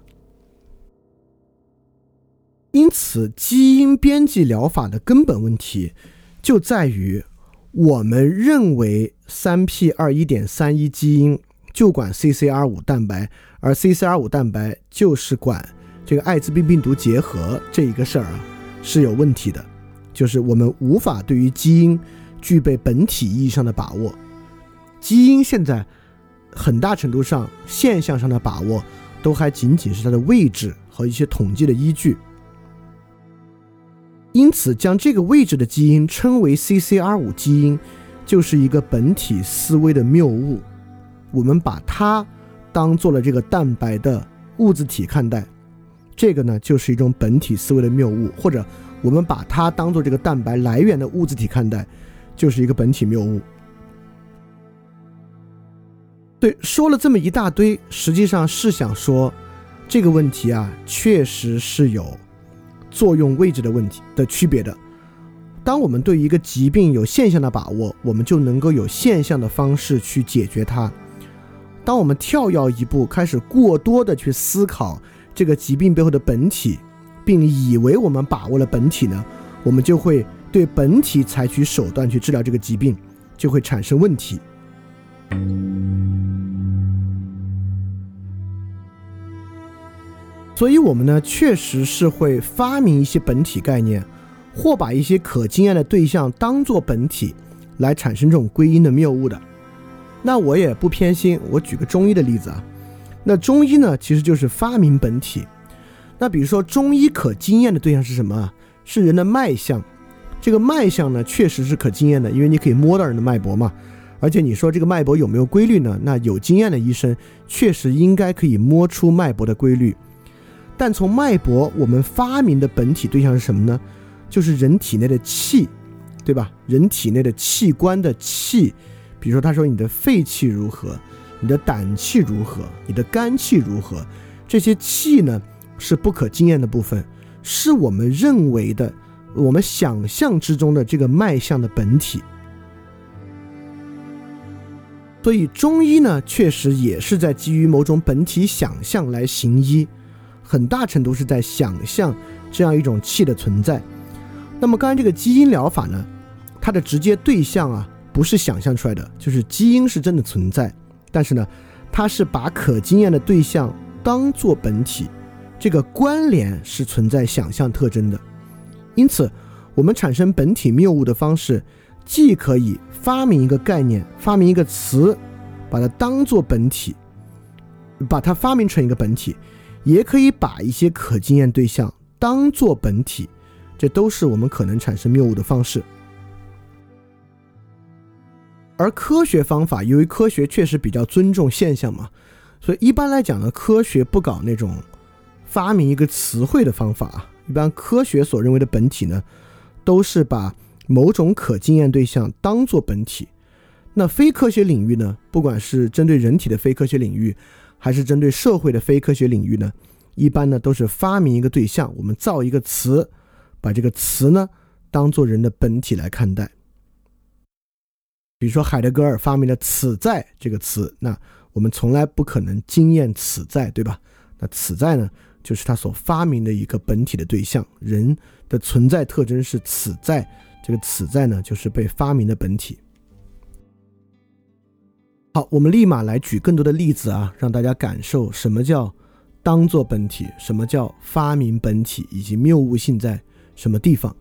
因此，基因编辑疗法的根本问题就在于，我们认为三 p 二一点三一基因就管 CCR 五蛋白，而 CCR 五蛋白就是管这个艾滋病病毒结合这一个事儿啊。是有问题的，就是我们无法对于基因具备本体意义上的把握。基因现在很大程度上现象上的把握，都还仅仅是它的位置和一些统计的依据。因此，将这个位置的基因称为 CCR5 基因，就是一个本体思维的谬误。我们把它当做了这个蛋白的物质体看待，这个呢就是一种本体思维的谬误；或者我们把它当做这个蛋白来源的物质体看待，就是一个本体谬误。对，说了这么一大堆，实际上是想说，这个问题啊，确实是有作用位置的问题的区别的。当我们对一个疾病有现象的把握，我们就能够有现象的方式去解决它。当我们跳跃一步，开始过多的去思考这个疾病背后的本体，并以为我们把握了本体呢，我们就会对本体采取手段去治疗这个疾病，就会产生问题。所以，我们呢，确实是会发明一些本体概念，或把一些可经验的对象当做本体，来产生这种归因的谬误的。那我也不偏心，我举个中医的例子啊。那中医呢，其实就是发明本体。那比如说，中医可经验的对象是什么？是人的脉象。这个脉象呢，确实是可经验的，因为你可以摸到人的脉搏嘛。而且你说这个脉搏有没有规律呢？那有经验的医生确实应该可以摸出脉搏的规律。但从脉搏，我们发明的本体对象是什么呢？就是人体内的气，对吧？人体内的器官的气，比如说他说你的肺气如何，你的胆气如何，你的肝气如何，这些气呢是不可经验的部分，是我们认为的、我们想象之中的这个脉象的本体。所以中医呢，确实也是在基于某种本体想象来行医。很大程度是在想象这样一种气的存在。那么刚才这个基因疗法呢，它的直接对象啊不是想象出来的，就是基因是真的存在。但是呢，它是把可经验的对象当做本体，这个关联是存在想象特征的。因此，我们产生本体谬误的方式，既可以发明一个概念，发明一个词，把它当做本体，把它发明成一个本体。也可以把一些可经验对象当做本体，这都是我们可能产生谬误的方式。而科学方法，由于科学确实比较尊重现象嘛，所以一般来讲呢，科学不搞那种发明一个词汇的方法啊。一般科学所认为的本体呢，都是把某种可经验对象当做本体。那非科学领域呢，不管是针对人体的非科学领域。还是针对社会的非科学领域呢？一般呢都是发明一个对象，我们造一个词，把这个词呢当做人的本体来看待。比如说海德格尔发明了“此在”这个词，那我们从来不可能经验“此在”，对吧？那“此在”呢，就是他所发明的一个本体的对象。人的存在特征是“此在”，这个“此在”呢，就是被发明的本体。好，我们立马来举更多的例子啊，让大家感受什么叫当做本体，什么叫发明本体，以及谬误性在什么地方。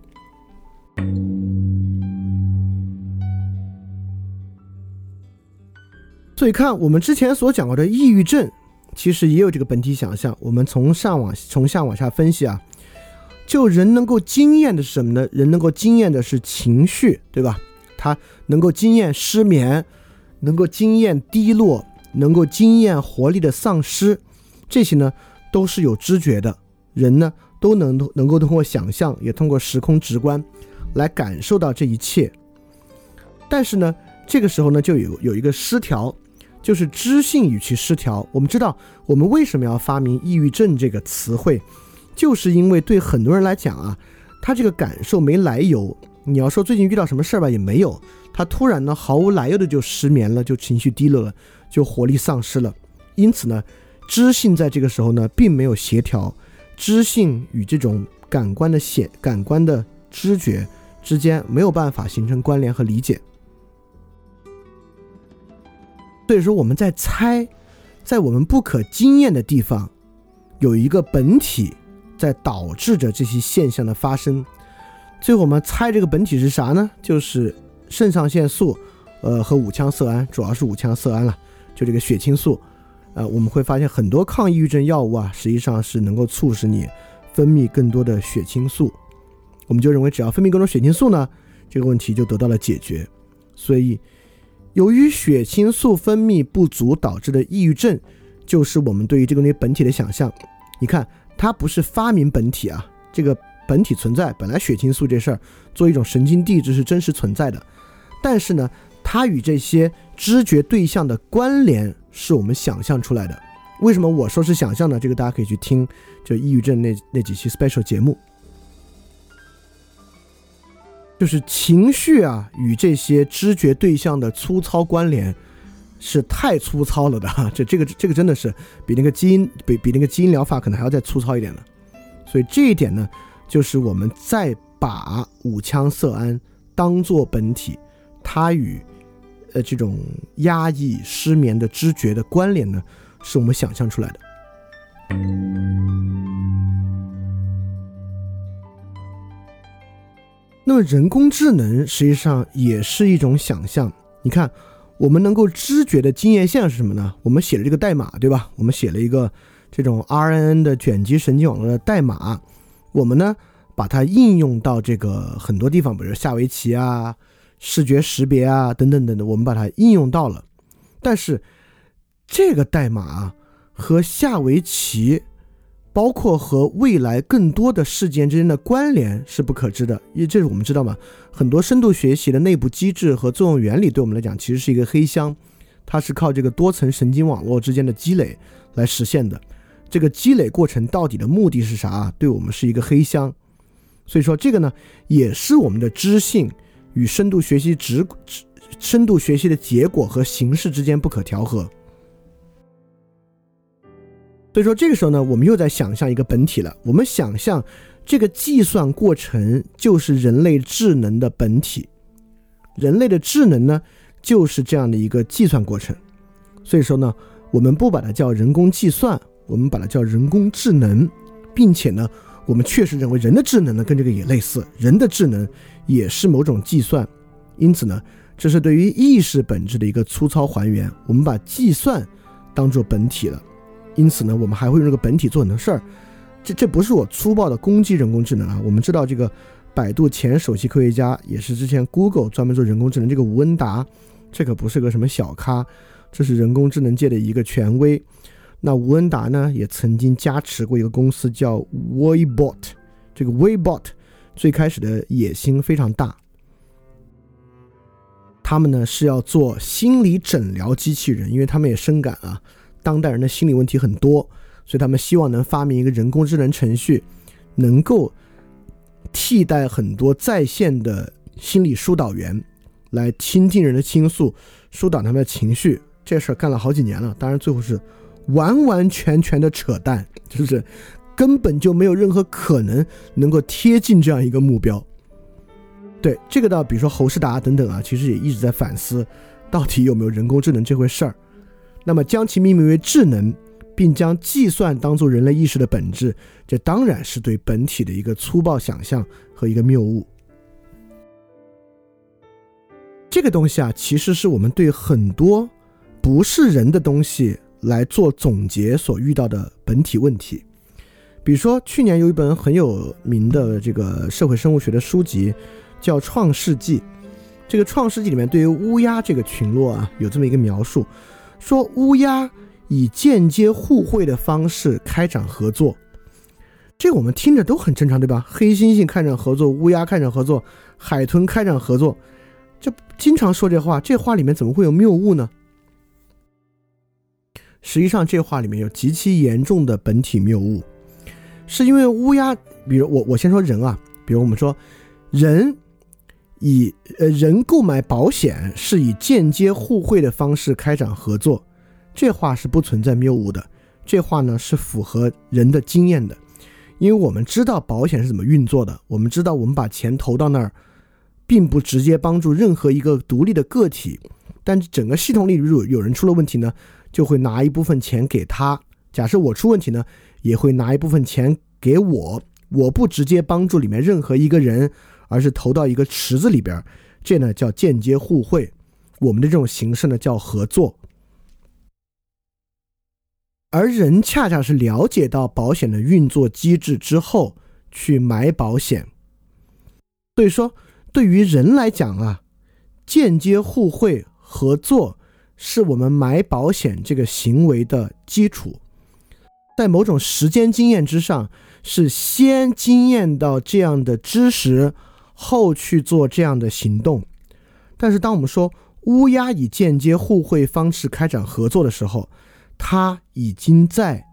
所以看我们之前所讲过的抑郁症，其实也有这个本体想象。我们从上往从下往下分析啊，就人能够经验的是什么呢？人能够经验的是情绪，对吧？他能够经验失眠。能够经验低落，能够经验活力的丧失，这些呢都是有知觉的人呢，都能能够通过想象，也通过时空直观来感受到这一切。但是呢，这个时候呢就有有一个失调，就是知性语气失调。我们知道，我们为什么要发明抑郁症这个词汇，就是因为对很多人来讲啊，他这个感受没来由。你要说最近遇到什么事儿吧，也没有。他突然呢，毫无来由的就失眠了，就情绪低落了，就活力丧失了。因此呢，知性在这个时候呢，并没有协调，知性与这种感官的显感官的知觉之间没有办法形成关联和理解。所以说，我们在猜，在我们不可经验的地方，有一个本体在导致着这些现象的发生。最后我们猜这个本体是啥呢？就是肾上腺素，呃和五羟色胺，主要是五羟色胺了，就这个血清素。呃，我们会发现很多抗抑郁症药物啊，实际上是能够促使你分泌更多的血清素。我们就认为只要分泌更多血清素呢，这个问题就得到了解决。所以，由于血清素分泌不足导致的抑郁症，就是我们对于这个东西本体的想象。你看，它不是发明本体啊，这个本体存在，本来血清素这事儿做一种神经递质是真实存在的，但是呢，它与这些知觉对象的关联是我们想象出来的。为什么我说是想象呢？这个大家可以去听，就抑郁症那那几期 special 节目。就是情绪啊，与这些知觉对象的粗糙关联是太粗糙了的哈，这这个这个真的是比那个基因比比那个基因疗法可能还要再粗糙一点的，所以这一点呢，就是我们再把五羟色胺当做本体，它与呃这种压抑失眠的知觉的关联呢，是我们想象出来的。那么人工智能实际上也是一种想象。你看，我们能够知觉的经验线是什么呢？我们写了这个代码，对吧？我们写了一个这种 RNN 的卷积神经网络的代码，我们呢把它应用到这个很多地方，比如下围棋啊、视觉识别啊等等等等，我们把它应用到了。但是这个代码和下围棋。包括和未来更多的事件之间的关联是不可知的，因为这是我们知道嘛，很多深度学习的内部机制和作用原理对我们来讲其实是一个黑箱，它是靠这个多层神经网络之间的积累来实现的。这个积累过程到底的目的是啥？对我们是一个黑箱。所以说这个呢，也是我们的知性与深度学习直深度学习的结果和形式之间不可调和。所以说，这个时候呢，我们又在想象一个本体了。我们想象这个计算过程就是人类智能的本体，人类的智能呢，就是这样的一个计算过程。所以说呢，我们不把它叫人工计算，我们把它叫人工智能，并且呢，我们确实认为人的智能呢跟这个也类似，人的智能也是某种计算。因此呢，这是对于意识本质的一个粗糙还原。我们把计算当做本体了。因此呢，我们还会用这个本体做很多事儿，这这不是我粗暴的攻击人工智能啊。我们知道这个百度前首席科学家，也是之前 Google 专门做人工智能这个吴恩达，这可不是个什么小咖，这是人工智能界的一个权威。那吴恩达呢，也曾经加持过一个公司叫 Weibot，这个 Weibot 最开始的野心非常大，他们呢是要做心理诊疗机器人，因为他们也深感啊。当代人的心理问题很多，所以他们希望能发明一个人工智能程序，能够替代很多在线的心理疏导员，来倾听人的倾诉，疏导他们的情绪。这事儿干了好几年了，当然最后是完完全全的扯淡，就是根本就没有任何可能能够贴近这样一个目标。对这个，倒比如说侯世达等等啊，其实也一直在反思，到底有没有人工智能这回事儿。那么将其命名为智能，并将计算当做人类意识的本质，这当然是对本体的一个粗暴想象和一个谬误。这个东西啊，其实是我们对很多不是人的东西来做总结所遇到的本体问题。比如说，去年有一本很有名的这个社会生物学的书籍，叫《创世纪》。这个《创世纪》里面对于乌鸦这个群落啊，有这么一个描述。说乌鸦以间接互惠的方式开展合作，这我们听着都很正常，对吧？黑猩猩开展合作，乌鸦开展合作，海豚开展合作，这经常说这话，这话里面怎么会有谬误呢？实际上，这话里面有极其严重的本体谬误，是因为乌鸦，比如我我先说人啊，比如我们说人。以呃人购买保险是以间接互惠的方式开展合作，这话是不存在谬误的。这话呢是符合人的经验的，因为我们知道保险是怎么运作的，我们知道我们把钱投到那儿，并不直接帮助任何一个独立的个体，但整个系统里如有人出了问题呢，就会拿一部分钱给他。假设我出问题呢，也会拿一部分钱给我，我不直接帮助里面任何一个人，而是投到一个池子里边，这呢叫间接互惠。我们的这种形式呢叫合作。而人恰恰是了解到保险的运作机制之后去买保险。所以说，对于人来讲啊，间接互惠合作是我们买保险这个行为的基础。在某种时间经验之上，是先经验到这样的知识，后去做这样的行动。但是，当我们说乌鸦以间接互惠方式开展合作的时候，它已经在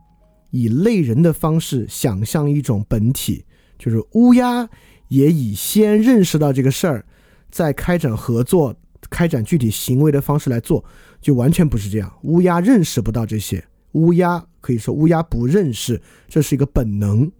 以类人的方式想象一种本体，就是乌鸦也以先认识到这个事儿，在开展合作、开展具体行为的方式来做，就完全不是这样。乌鸦认识不到这些。乌鸦可以说乌鸦不认识，这是一个本能。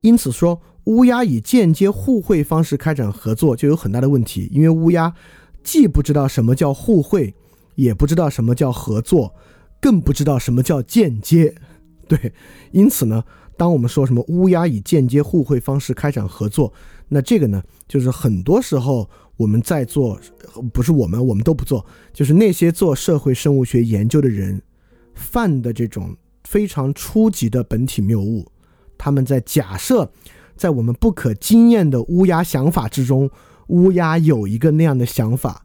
因此说，乌鸦以间接互惠方式开展合作就有很大的问题，因为乌鸦既不知道什么叫互惠，也不知道什么叫合作，更不知道什么叫间接。对，因此呢，当我们说什么乌鸦以间接互惠方式开展合作，那这个呢，就是很多时候。我们在做，不是我们，我们都不做，就是那些做社会生物学研究的人犯的这种非常初级的本体谬误。他们在假设，在我们不可经验的乌鸦想法之中，乌鸦有一个那样的想法，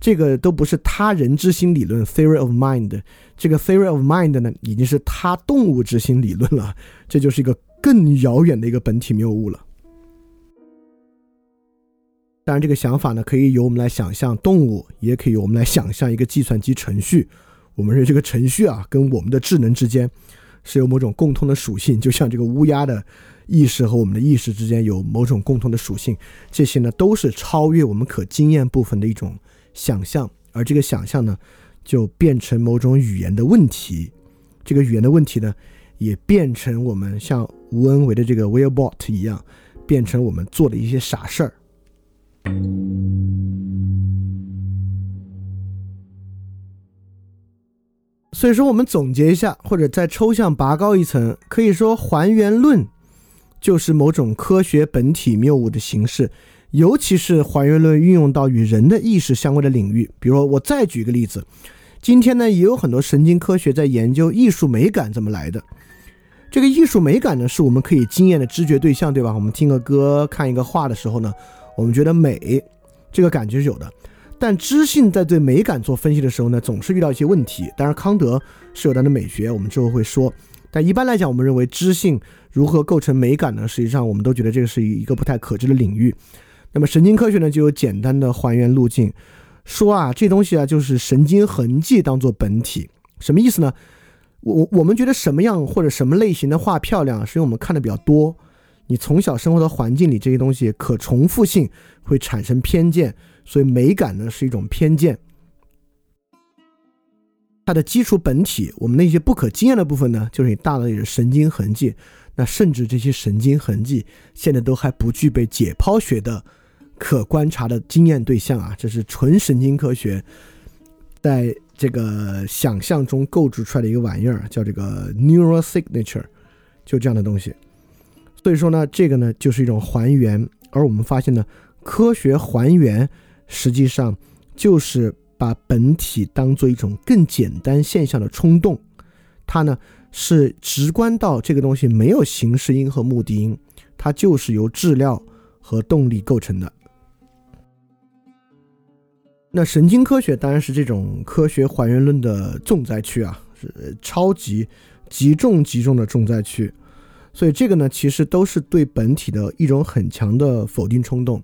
这个都不是他人之心理论 （theory of mind）。这个 theory of mind 呢，已经是他动物之心理论了，这就是一个更遥远的一个本体谬误了。当然，这个想法呢，可以由我们来想象动物，也可以由我们来想象一个计算机程序。我们认为这个程序啊，跟我们的智能之间是有某种共通的属性，就像这个乌鸦的意识和我们的意识之间有某种共通的属性。这些呢，都是超越我们可经验部分的一种想象，而这个想象呢，就变成某种语言的问题。这个语言的问题呢，也变成我们像吴恩维的这个 w e l l b o t 一样，变成我们做的一些傻事儿。所以说，我们总结一下，或者再抽象拔高一层，可以说还原论就是某种科学本体谬误的形式，尤其是还原论运用到与人的意识相关的领域。比如，我再举一个例子，今天呢，也有很多神经科学在研究艺术美感怎么来的。这个艺术美感呢，是我们可以经验的知觉对象，对吧？我们听个歌、看一个画的时候呢。我们觉得美，这个感觉是有的，但知性在对美感做分析的时候呢，总是遇到一些问题。当然，康德是有他的美学，我们之后会说。但一般来讲，我们认为知性如何构成美感呢？实际上，我们都觉得这个是一个不太可知的领域。那么，神经科学呢，就有简单的还原路径，说啊，这东西啊，就是神经痕迹当做本体，什么意思呢？我我们觉得什么样或者什么类型的画漂亮，是因为我们看的比较多。你从小生活的环境里，这些东西可重复性会产生偏见，所以美感呢是一种偏见。它的基础本体，我们那些不可经验的部分呢，就是你大脑里的神经痕迹。那甚至这些神经痕迹现在都还不具备解剖学的可观察的经验对象啊，这是纯神经科学在这个想象中构筑出来的一个玩意儿，叫这个 neural signature，就这样的东西。所以说呢，这个呢就是一种还原，而我们发现呢，科学还原实际上就是把本体当做一种更简单现象的冲动，它呢是直观到这个东西没有形式因和目的因，它就是由质料和动力构成的。那神经科学当然是这种科学还原论的重灾区啊，是超级极重极重的重灾区。所以这个呢，其实都是对本体的一种很强的否定冲动，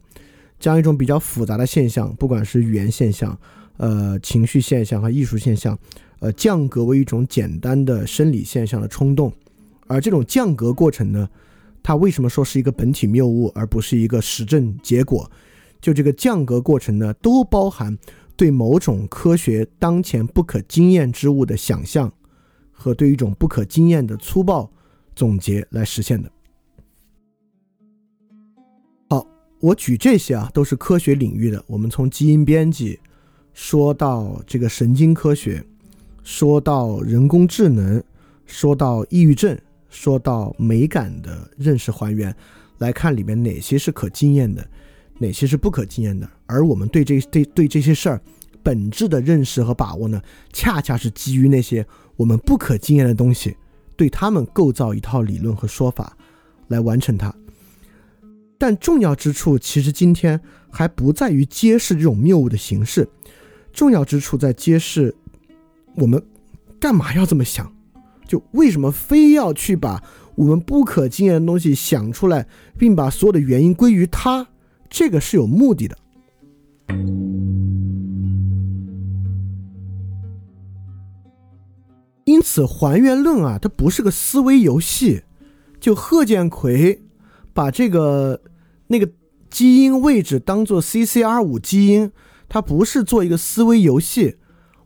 将一种比较复杂的现象，不管是语言现象、呃情绪现象和艺术现象，呃降格为一种简单的生理现象的冲动。而这种降格过程呢，它为什么说是一个本体谬误，而不是一个实证结果？就这个降格过程呢，都包含对某种科学当前不可经验之物的想象，和对一种不可经验的粗暴。总结来实现的。我举这些啊，都是科学领域的。我们从基因编辑说到这个神经科学，说到人工智能，说到抑郁症，说到美感的认识还原，来看里面哪些是可经验的，哪些是不可经验的。而我们对这对对这些事儿本质的认识和把握呢，恰恰是基于那些我们不可经验的东西，对他们构造一套理论和说法，来完成它。但重要之处，其实今天还不在于揭示这种谬误的形式，重要之处在揭示我们干嘛要这么想，就为什么非要去把我们不可经验的东西想出来，并把所有的原因归于它，这个是有目的的。因此，还原论啊，它不是个思维游戏，就贺建奎把这个。那个基因位置当做 CCR 五基因，它不是做一个思维游戏。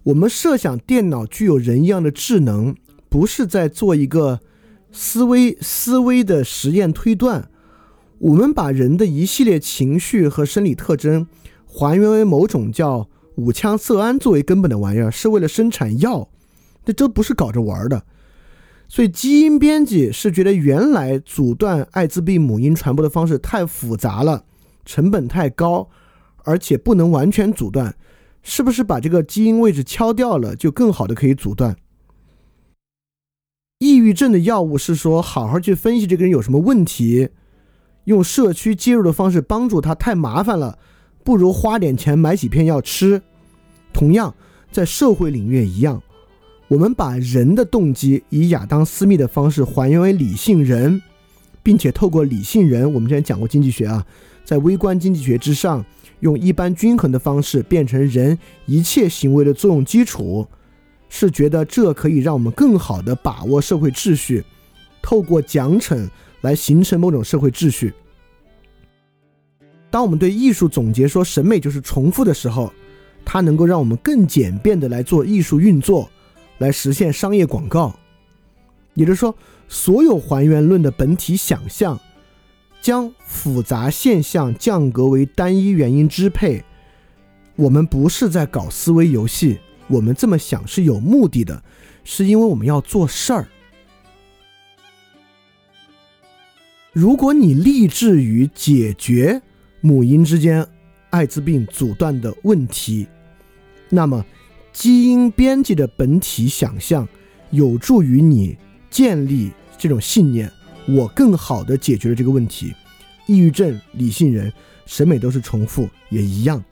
我们设想电脑具有人一样的智能，不是在做一个思维思维的实验推断。我们把人的一系列情绪和生理特征还原为某种叫五羟色胺作为根本的玩意儿，是为了生产药。那这不是搞着玩的。所以基因编辑是觉得原来阻断艾滋病母婴传播的方式太复杂了，成本太高，而且不能完全阻断，是不是把这个基因位置敲掉了就更好的可以阻断？抑郁症的药物是说好好去分析这个人有什么问题，用社区介入的方式帮助他太麻烦了，不如花点钱买几片药吃。同样在社会领域也一样。我们把人的动机以亚当·斯密的方式还原为理性人，并且透过理性人，我们之前讲过经济学啊，在微观经济学之上，用一般均衡的方式变成人一切行为的作用基础，是觉得这可以让我们更好的把握社会秩序，透过奖惩来形成某种社会秩序。当我们对艺术总结说审美就是重复的时候，它能够让我们更简便的来做艺术运作。来实现商业广告，也就是说，所有还原论的本体想象，将复杂现象降格为单一原因支配。我们不是在搞思维游戏，我们这么想是有目的的，是因为我们要做事儿。如果你立志于解决母婴之间艾滋病阻断的问题，那么。基因编辑的本体想象，有助于你建立这种信念。我更好的解决了这个问题。抑郁症、理性人、审美都是重复，也一样。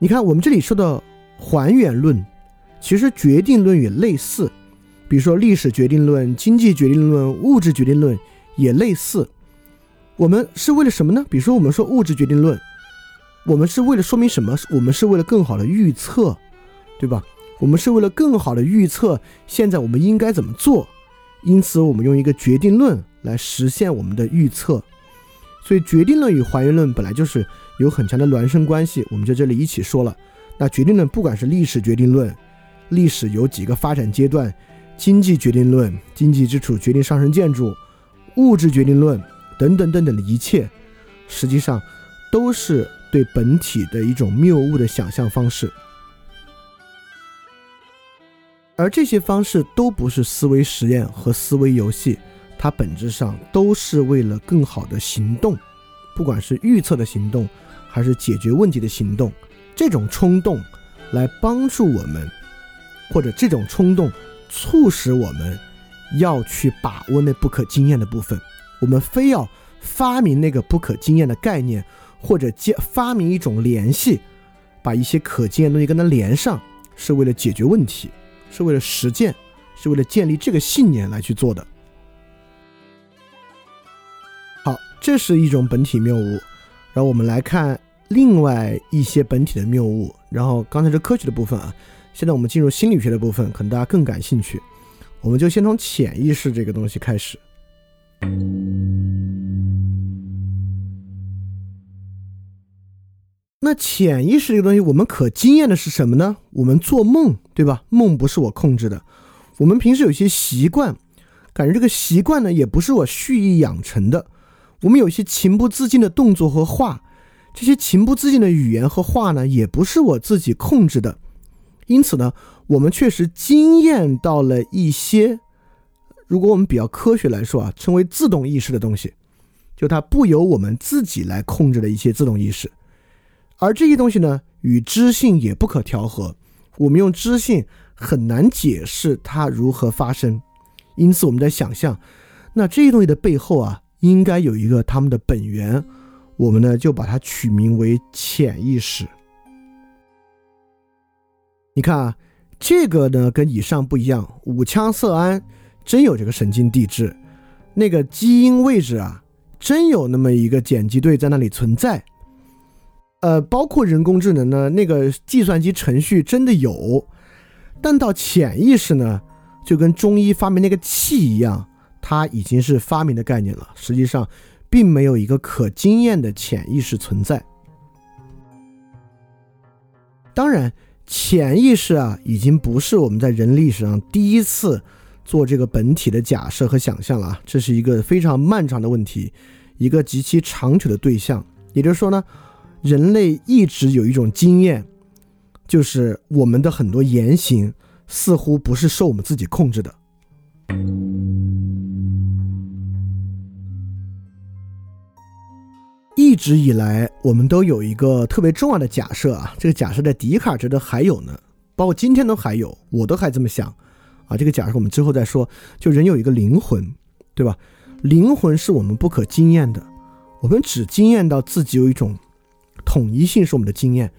你看，我们这里说的还原论，其实决定论也类似。比如说历史决定论、经济决定论、物质决定论也类似。我们是为了什么呢？比如说，我们说物质决定论。我们是为了说明什么？我们是为了更好的预测，对吧？我们是为了更好的预测现在我们应该怎么做，因此我们用一个决定论来实现我们的预测。所以决定论与还原论本来就是有很强的孪生关系。我们在这里一起说了，那决定论不管是历史决定论，历史有几个发展阶段，经济决定论，经济基础决定上层建筑，物质决定论等等等等的一切，实际上都是。对本体的一种谬误的想象方式，而这些方式都不是思维实验和思维游戏，它本质上都是为了更好的行动，不管是预测的行动，还是解决问题的行动，这种冲动来帮助我们，或者这种冲动促使我们要去把握那不可经验的部分，我们非要发明那个不可经验的概念。或者接发明一种联系，把一些可见的东西跟它连上，是为了解决问题，是为了实践，是为了建立这个信念来去做的。好，这是一种本体谬误。然后我们来看另外一些本体的谬误。然后刚才是科学的部分啊，现在我们进入心理学的部分，可能大家更感兴趣。我们就先从潜意识这个东西开始。那潜意识这个东西，我们可经验的是什么呢？我们做梦，对吧？梦不是我控制的。我们平时有些习惯，感觉这个习惯呢，也不是我蓄意养成的。我们有些情不自禁的动作和话，这些情不自禁的语言和话呢，也不是我自己控制的。因此呢，我们确实经验到了一些如果我们比较科学来说啊，称为自动意识的东西，就它不由我们自己来控制的一些自动意识。而这些东西呢，与知性也不可调和，我们用知性很难解释它如何发生。因此，我们在想象，那这些东西的背后啊，应该有一个它们的本源，我们呢就把它取名为潜意识。你看啊，这个呢跟以上不一样，五羟色胺。真有这个神经递质，那个基因位置啊，真有那么一个碱基对在那里存在。呃，包括人工智能呢，那个计算机程序真的有，但到潜意识呢，就跟中医发明那个气一样，它已经是发明的概念了。实际上，并没有一个可经验的潜意识存在。当然，潜意识啊，已经不是我们在人历史上第一次。做这个本体的假设和想象了啊，这是一个非常漫长的问题，一个极其长久的对象。也就是说呢，人类一直有一种经验，就是我们的很多言行似乎不是受我们自己控制的。一直以来，我们都有一个特别重要的假设啊，这个假设在笛卡尔这都还有呢，包括今天都还有，我都还这么想。啊，这个假设我们之后再说。就人有一个灵魂，对吧？灵魂是我们不可经验的，我们只经验到自己有一种统一性，是我们的经验。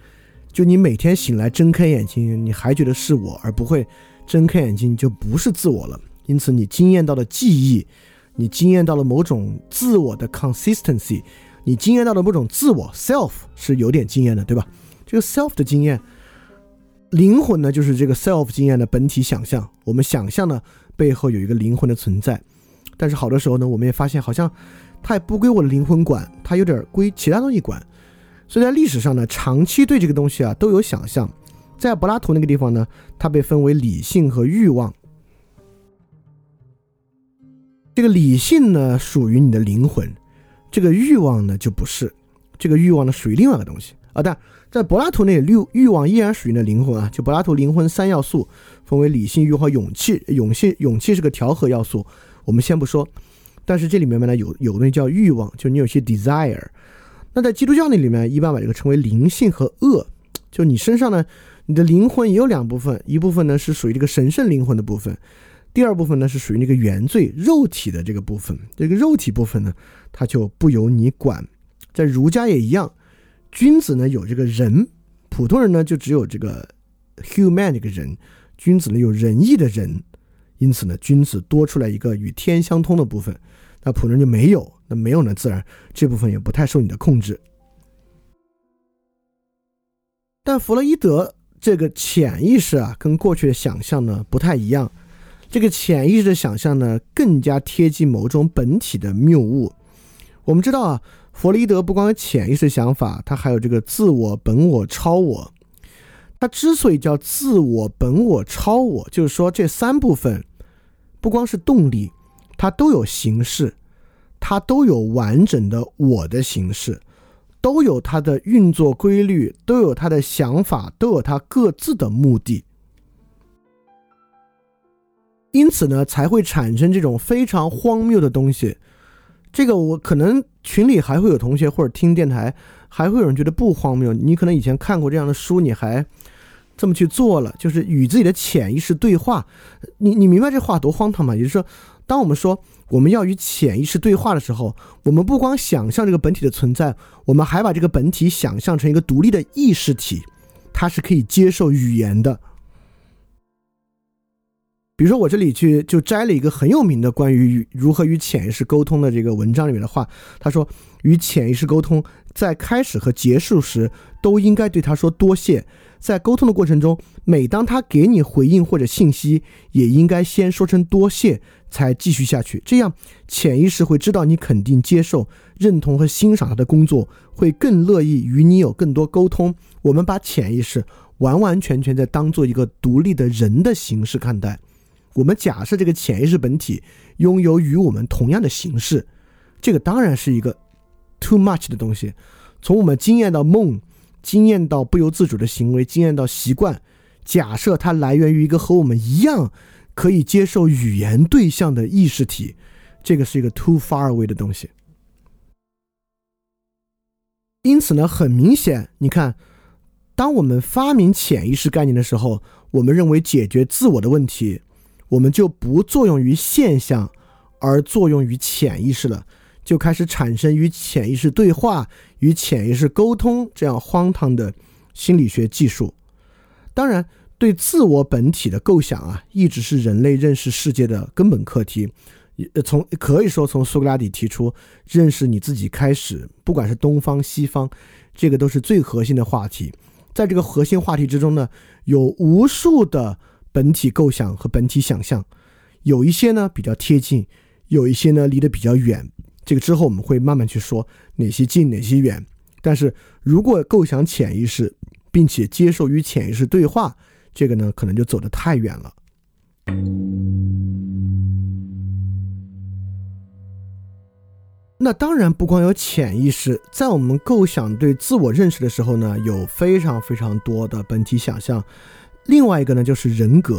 就你每天醒来睁开眼睛，你还觉得是我，而不会睁开眼睛就不是自我了。因此，你经验到的记忆，你经验到了某种自我的 consistency，你经验到了某种自我 self 是有点经验的，对吧？这个 self 的经验。灵魂呢，就是这个 self 经验的本体想象。我们想象呢，背后有一个灵魂的存在。但是好多时候呢，我们也发现，好像它也不归我的灵魂管，它有点归其他东西管。所以在历史上呢，长期对这个东西啊都有想象。在柏拉图那个地方呢，它被分为理性和欲望。这个理性呢，属于你的灵魂；这个欲望呢，就不是。这个欲望呢，属于另外一个东西啊，但。在柏拉图那里，欲欲望依然属于那灵魂啊。就柏拉图灵魂三要素分为理性、欲和勇气。勇气勇气是个调和要素，我们先不说。但是这里面呢，有有东西叫欲望，就你有些 desire。那在基督教那里面，一般把这个称为灵性和恶。就你身上呢，你的灵魂也有两部分，一部分呢是属于这个神圣灵魂的部分，第二部分呢是属于那个原罪肉体的这个部分。这个肉体部分呢，它就不由你管。在儒家也一样。君子呢有这个仁，普通人呢就只有这个 human 这个人，君子呢有仁义的仁，因此呢君子多出来一个与天相通的部分，那普通人就没有，那没有呢自然这部分也不太受你的控制。但弗洛伊德这个潜意识啊，跟过去的想象呢不太一样，这个潜意识的想象呢更加贴近某种本体的谬误。我们知道啊。弗洛伊德不光有潜意识想法，他还有这个自我、本我、超我。他之所以叫自我、本我、超我，就是说这三部分不光是动力，它都有形式，它都有完整的我的形式，都有它的运作规律，都有它的想法，都有它各自的目的。因此呢，才会产生这种非常荒谬的东西。这个我可能群里还会有同学或者听电台，还会有人觉得不荒谬。你可能以前看过这样的书，你还这么去做了，就是与自己的潜意识对话。你你明白这话多荒唐吗？也就是说，当我们说我们要与潜意识对话的时候，我们不光想象这个本体的存在，我们还把这个本体想象成一个独立的意识体，它是可以接受语言的。比如说，我这里去就摘了一个很有名的关于如何与潜意识沟通的这个文章里面的话。他说，与潜意识沟通，在开始和结束时都应该对他说多谢。在沟通的过程中，每当他给你回应或者信息，也应该先说声多谢，才继续下去。这样，潜意识会知道你肯定接受、认同和欣赏他的工作，会更乐意与你有更多沟通。我们把潜意识完完全全在当做一个独立的人的形式看待。我们假设这个潜意识本体拥有与我们同样的形式，这个当然是一个 too much 的东西。从我们经验到梦，经验到不由自主的行为，经验到习惯，假设它来源于一个和我们一样可以接受语言对象的意识体，这个是一个 too far away 的东西。因此呢，很明显，你看，当我们发明潜意识概念的时候，我们认为解决自我的问题，我们就不作用于现象，而作用于潜意识了，就开始产生与潜意识对话、与潜意识沟通这样荒唐的心理学技术。当然，对自我本体的构想啊，一直是人类认识世界的根本课题。呃，从可以说从苏格拉底提出认识你自己开始，不管是东方西方，这个都是最核心的话题。在这个核心话题之中呢，有无数的本体构想和本体想象，有一些呢比较贴近，有一些呢离得比较远。这个之后我们会慢慢去说哪些近，哪些远。但是如果构想潜意识，并且接受与潜意识对话，这个呢可能就走得太远了。那当然不光有潜意识，在我们构想对自我认识的时候呢，有非常非常多的本体想象。另外一个呢，就是人格，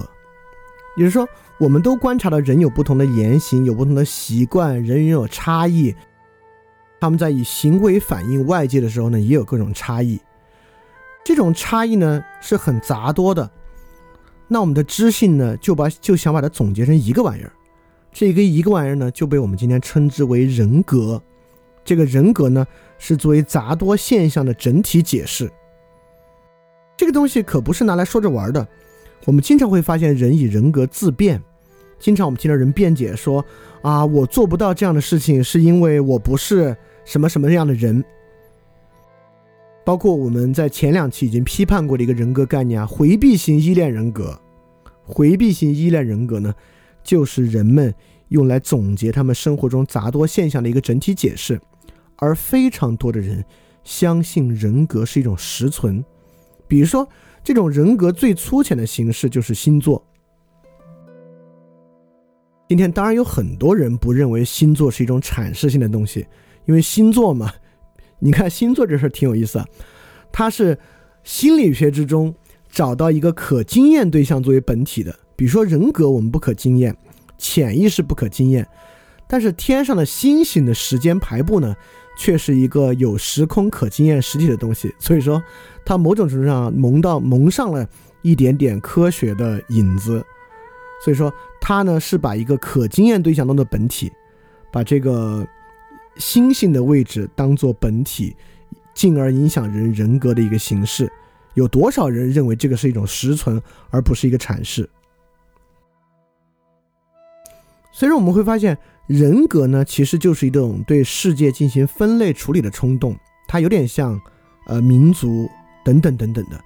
也就是说，我们都观察到人有不同的言行，有不同的习惯，人人有差异。他们在以行为反映外界的时候呢，也有各种差异。这种差异呢是很杂多的。那我们的知性呢，就把就想把它总结成一个玩意儿。这个一个玩意儿呢，就被我们今天称之为人格。这个人格呢，是作为杂多现象的整体解释。这个东西可不是拿来说着玩的。我们经常会发现人以人格自辩，经常我们听到人辩解说：“啊，我做不到这样的事情，是因为我不是什么什么样的人。”包括我们在前两期已经批判过的一个人格概念啊，回避型依恋人格。回避型依恋人格呢？就是人们用来总结他们生活中杂多现象的一个整体解释，而非常多的人相信人格是一种实存。比如说，这种人格最粗浅的形式就是星座。今天当然有很多人不认为星座是一种阐释性的东西，因为星座嘛，你看星座这事儿挺有意思啊，它是心理学之中找到一个可经验对象作为本体的。比如说人格，我们不可经验；潜意识不可经验，但是天上的星星的时间排布呢，却是一个有时空可经验实体的东西。所以说，它某种程度上蒙到蒙上了一点点科学的影子。所以说，它呢是把一个可经验对象中的本体，把这个星星的位置当做本体，进而影响人人格的一个形式。有多少人认为这个是一种实存，而不是一个阐释？所以说我们会发现，人格呢其实就是一种对世界进行分类处理的冲动，它有点像，呃，民族等等等等的。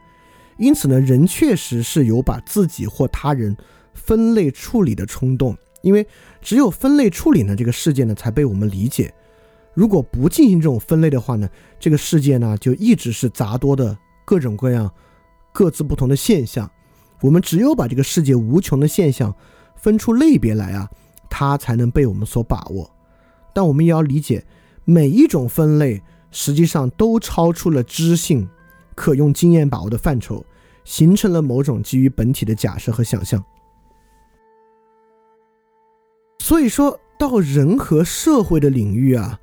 因此呢，人确实是有把自己或他人分类处理的冲动，因为只有分类处理呢，这个世界呢才被我们理解。如果不进行这种分类的话呢，这个世界呢就一直是杂多的各种各样、各自不同的现象。我们只有把这个世界无穷的现象分出类别来啊。它才能被我们所把握，但我们也要理解，每一种分类实际上都超出了知性可用经验把握的范畴，形成了某种基于本体的假设和想象。所以说到人和社会的领域啊，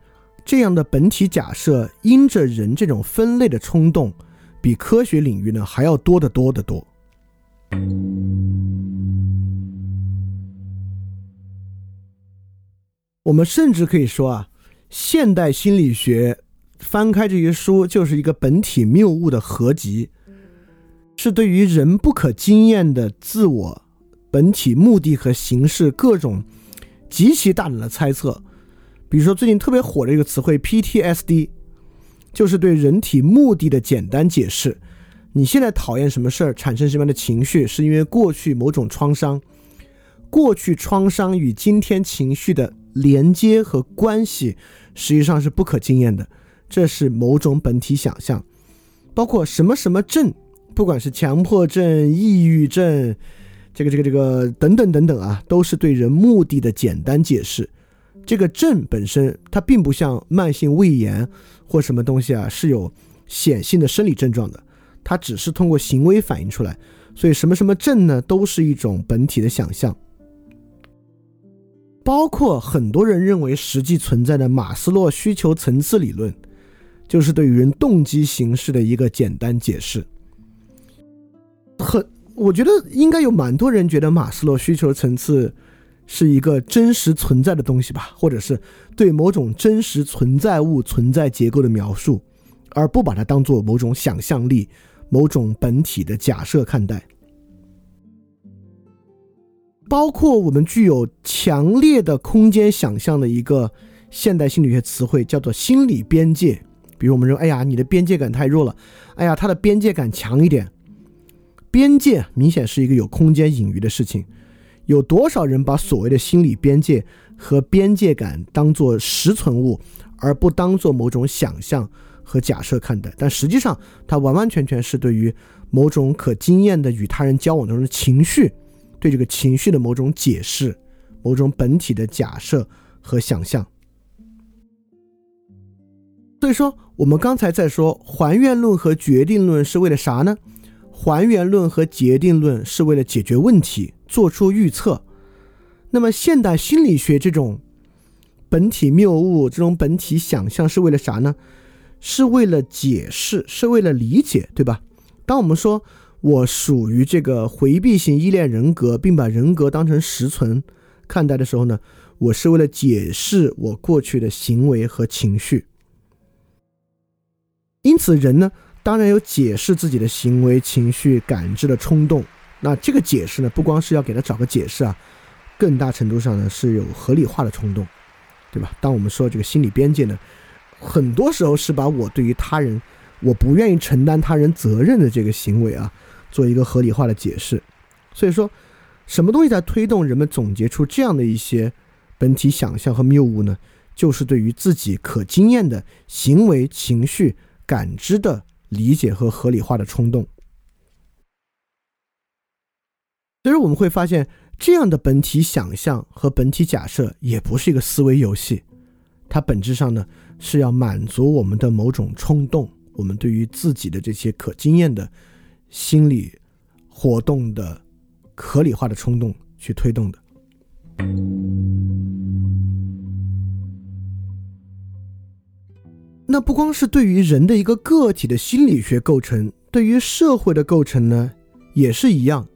这样的本体假设因着人这种分类的冲动，比科学领域呢还要多得多得多。我们甚至可以说啊，现代心理学翻开这些书就是一个本体谬误的合集，是对于人不可经验的自我本体目的和形式各种极其大胆的猜测。比如说最近特别火的一个词汇 PTSD，就是对人体目的的简单解释。你现在讨厌什么事儿，产生什么样的情绪，是因为过去某种创伤，过去创伤与今天情绪的。连接和关系实际上是不可经验的，这是某种本体想象，包括什么什么症，不管是强迫症、抑郁症，这个这个这个等等等等啊，都是对人目的的简单解释。这个症本身它并不像慢性胃炎或什么东西啊是有显性的生理症状的，它只是通过行为反映出来。所以什么什么症呢，都是一种本体的想象。包括很多人认为实际存在的马斯洛需求层次理论，就是对于人动机形式的一个简单解释。很，我觉得应该有蛮多人觉得马斯洛需求层次是一个真实存在的东西吧，或者是对某种真实存在物存在结构的描述，而不把它当做某种想象力、某种本体的假设看待。包括我们具有强烈的空间想象的一个现代心理学词汇，叫做心理边界。比如我们说，哎呀，你的边界感太弱了，哎呀，他的边界感强一点。边界明显是一个有空间隐喻的事情。有多少人把所谓的心理边界和边界感当做实存物，而不当做某种想象和假设看待？但实际上，它完完全全是对于某种可经验的与他人交往中的情绪。对这个情绪的某种解释，某种本体的假设和想象。所以说，我们刚才在说还原论和决定论是为了啥呢？还原论和决定论是为了解决问题，做出预测。那么，现代心理学这种本体谬误、这种本体想象是为了啥呢？是为了解释，是为了理解，对吧？当我们说。我属于这个回避型依恋人格，并把人格当成实存看待的时候呢，我是为了解释我过去的行为和情绪。因此，人呢，当然有解释自己的行为、情绪、感知的冲动。那这个解释呢，不光是要给他找个解释啊，更大程度上呢是有合理化的冲动，对吧？当我们说这个心理边界呢，很多时候是把我对于他人，我不愿意承担他人责任的这个行为啊。做一个合理化的解释，所以说，什么东西在推动人们总结出这样的一些本体想象和谬误呢？就是对于自己可经验的行为、情绪、感知的理解和合理化的冲动。所以我们会发现，这样的本体想象和本体假设也不是一个思维游戏，它本质上呢是要满足我们的某种冲动，我们对于自己的这些可经验的。心理活动的合理化的冲动去推动的。那不光是对于人的一个个体的心理学构成，对于社会的构成呢，也是一样。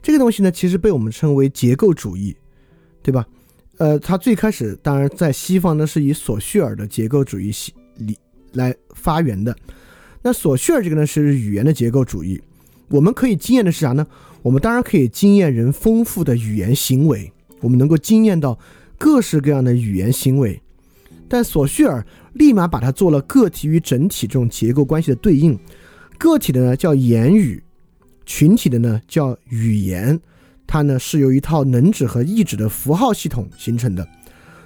这个东西呢，其实被我们称为结构主义，对吧？呃，它最开始当然在西方呢，是以索绪尔的结构主义系理来发源的。那索绪尔这个呢是语言的结构主义，我们可以经验的是啥呢？我们当然可以经验人丰富的语言行为，我们能够经验到各式各样的语言行为。但索绪尔立马把它做了个体与整体这种结构关系的对应，个体的呢叫言语，群体的呢叫语言，它呢是由一套能指和意指的符号系统形成的。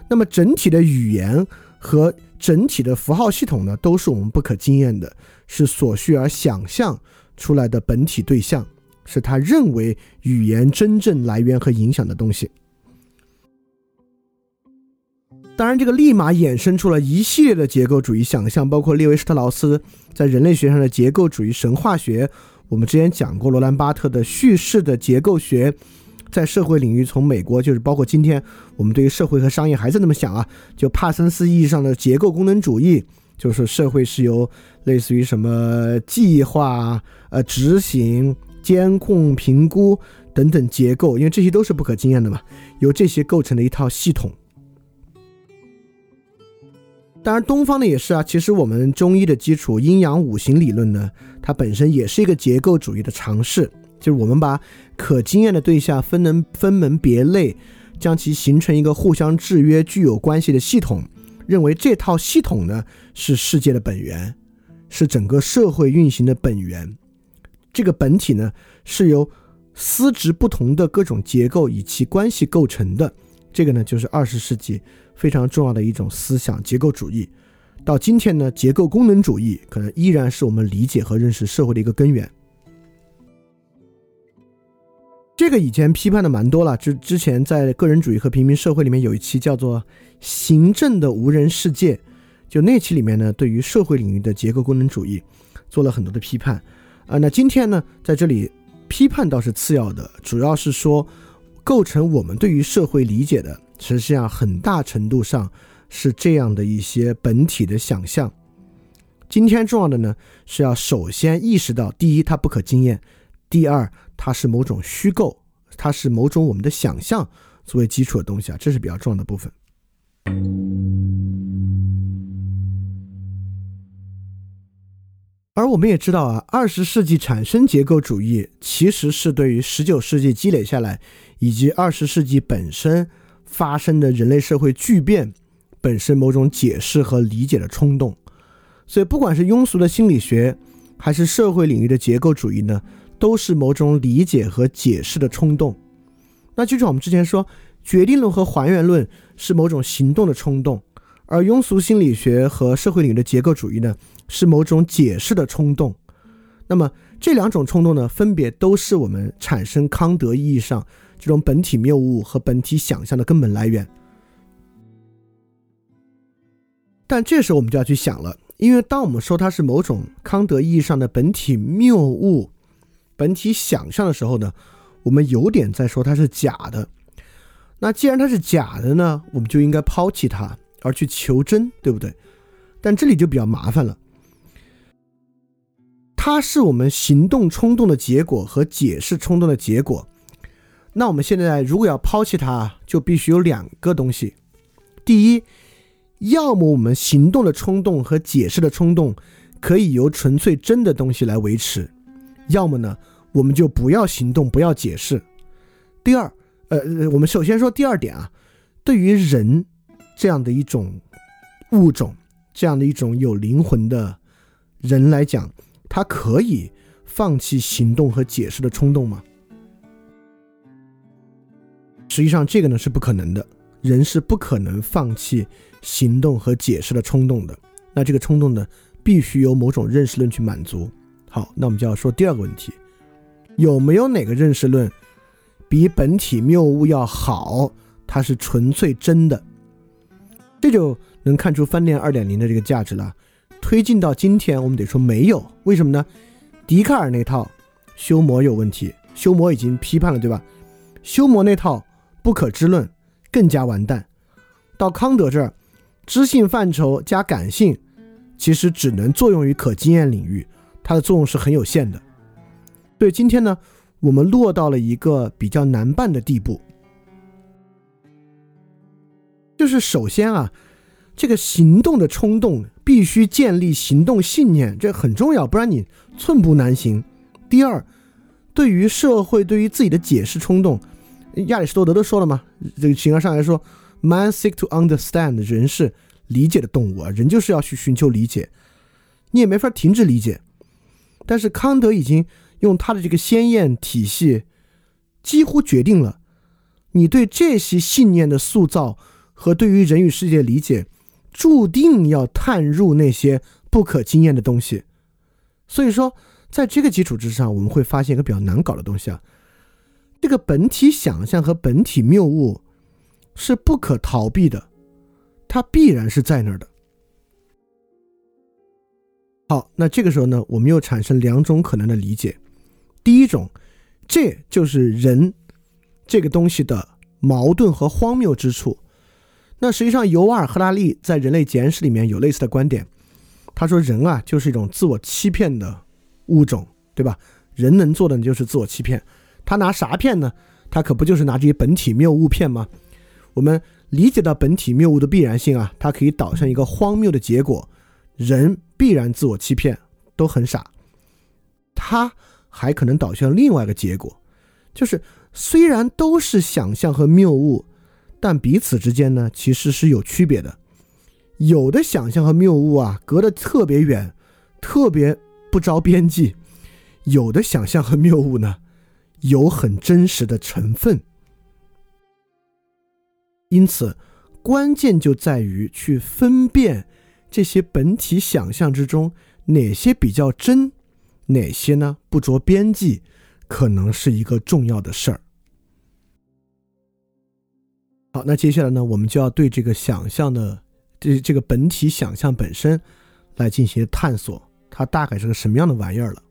那么整体的语言和整体的符号系统呢，都是我们不可经验的。是所需而想象出来的本体对象，是他认为语言真正来源和影响的东西。当然，这个立马衍生出了一系列的结构主义想象，包括列维施特劳斯在人类学上的结构主义神话学。我们之前讲过罗兰巴特的叙事的结构学，在社会领域，从美国就是包括今天我们对于社会和商业还是那么想啊，就帕森斯意义上的结构功能主义。就是社会是由类似于什么计划、呃执行、监控、评估等等结构，因为这些都是不可经验的嘛，由这些构成的一套系统。当然，东方的也是啊。其实我们中医的基础阴阳五行理论呢，它本身也是一个结构主义的尝试，就是我们把可经验的对象分能分门别类，将其形成一个互相制约、具有关系的系统。认为这套系统呢是世界的本源，是整个社会运行的本源。这个本体呢是由丝质不同的各种结构以其关系构成的。这个呢就是二十世纪非常重要的一种思想——结构主义。到今天呢，结构功能主义可能依然是我们理解和认识社会的一个根源。这个以前批判的蛮多了，之之前在个人主义和平民社会里面有一期叫做《行政的无人世界》，就那期里面呢，对于社会领域的结构功能主义做了很多的批判。啊，那今天呢，在这里批判倒是次要的，主要是说构成我们对于社会理解的实际上很大程度上是这样的一些本体的想象。今天重要的呢，是要首先意识到，第一，它不可经验；第二，它是某种虚构，它是某种我们的想象作为基础的东西啊，这是比较重要的部分。而我们也知道啊，二十世纪产生结构主义其实是对于十九世纪积累下来，以及二十世纪本身发生的人类社会巨变本身某种解释和理解的冲动。所以，不管是庸俗的心理学，还是社会领域的结构主义呢，都是某种理解和解释的冲动。那就像我们之前说，决定论和还原论是某种行动的冲动，而庸俗心理学和社会领域的结构主义呢，是某种解释的冲动。那么这两种冲动呢，分别都是我们产生康德意义上这种本体谬误和本体想象的根本来源。但这时候我们就要去想了。因为当我们说它是某种康德意义上的本体谬误、本体想象的时候呢，我们有点在说它是假的。那既然它是假的呢，我们就应该抛弃它，而去求真，对不对？但这里就比较麻烦了。它是我们行动冲动的结果和解释冲动的结果。那我们现在如果要抛弃它，就必须有两个东西。第一。要么我们行动的冲动和解释的冲动可以由纯粹真的东西来维持，要么呢，我们就不要行动，不要解释。第二，呃，我们首先说第二点啊，对于人这样的一种物种，这样的一种有灵魂的人来讲，他可以放弃行动和解释的冲动吗？实际上，这个呢是不可能的，人是不可能放弃。行动和解释的冲动的，那这个冲动呢，必须由某种认识论去满足。好，那我们就要说第二个问题：有没有哪个认识论比本体谬误要好？它是纯粹真的，这就能看出翻链二点零的这个价值了。推进到今天，我们得说没有，为什么呢？笛卡尔那套修谟有问题，修谟已经批判了，对吧？修谟那套不可知论更加完蛋。到康德这儿。知性范畴加感性，其实只能作用于可经验领域，它的作用是很有限的。所以今天呢，我们落到了一个比较难办的地步，就是首先啊，这个行动的冲动必须建立行动信念，这很重要，不然你寸步难行。第二，对于社会，对于自己的解释冲动，亚里士多德都说了嘛，这个形而上来说。Man seek to understand，人是理解的动物啊，人就是要去寻求理解，你也没法停止理解。但是康德已经用他的这个鲜艳体系，几乎决定了你对这些信念的塑造和对于人与世界的理解，注定要探入那些不可经验的东西。所以说，在这个基础之上，我们会发现一个比较难搞的东西啊，这个本体想象和本体谬误。是不可逃避的，它必然是在那儿的。好，那这个时候呢，我们又产生两种可能的理解。第一种，这就是人这个东西的矛盾和荒谬之处。那实际上，尤瓦尔·赫拉利在《人类简史》里面有类似的观点。他说，人啊，就是一种自我欺骗的物种，对吧？人能做的就是自我欺骗。他拿啥骗呢？他可不就是拿这些本体谬误骗吗？我们理解到本体谬误的必然性啊，它可以导向一个荒谬的结果，人必然自我欺骗，都很傻。它还可能导向另外一个结果，就是虽然都是想象和谬误，但彼此之间呢其实是有区别的。有的想象和谬误啊隔得特别远，特别不着边际；有的想象和谬误呢有很真实的成分。因此，关键就在于去分辨这些本体想象之中哪些比较真，哪些呢不着边际，可能是一个重要的事儿。好，那接下来呢，我们就要对这个想象的这这个本体想象本身来进行探索，它大概是个什么样的玩意儿了。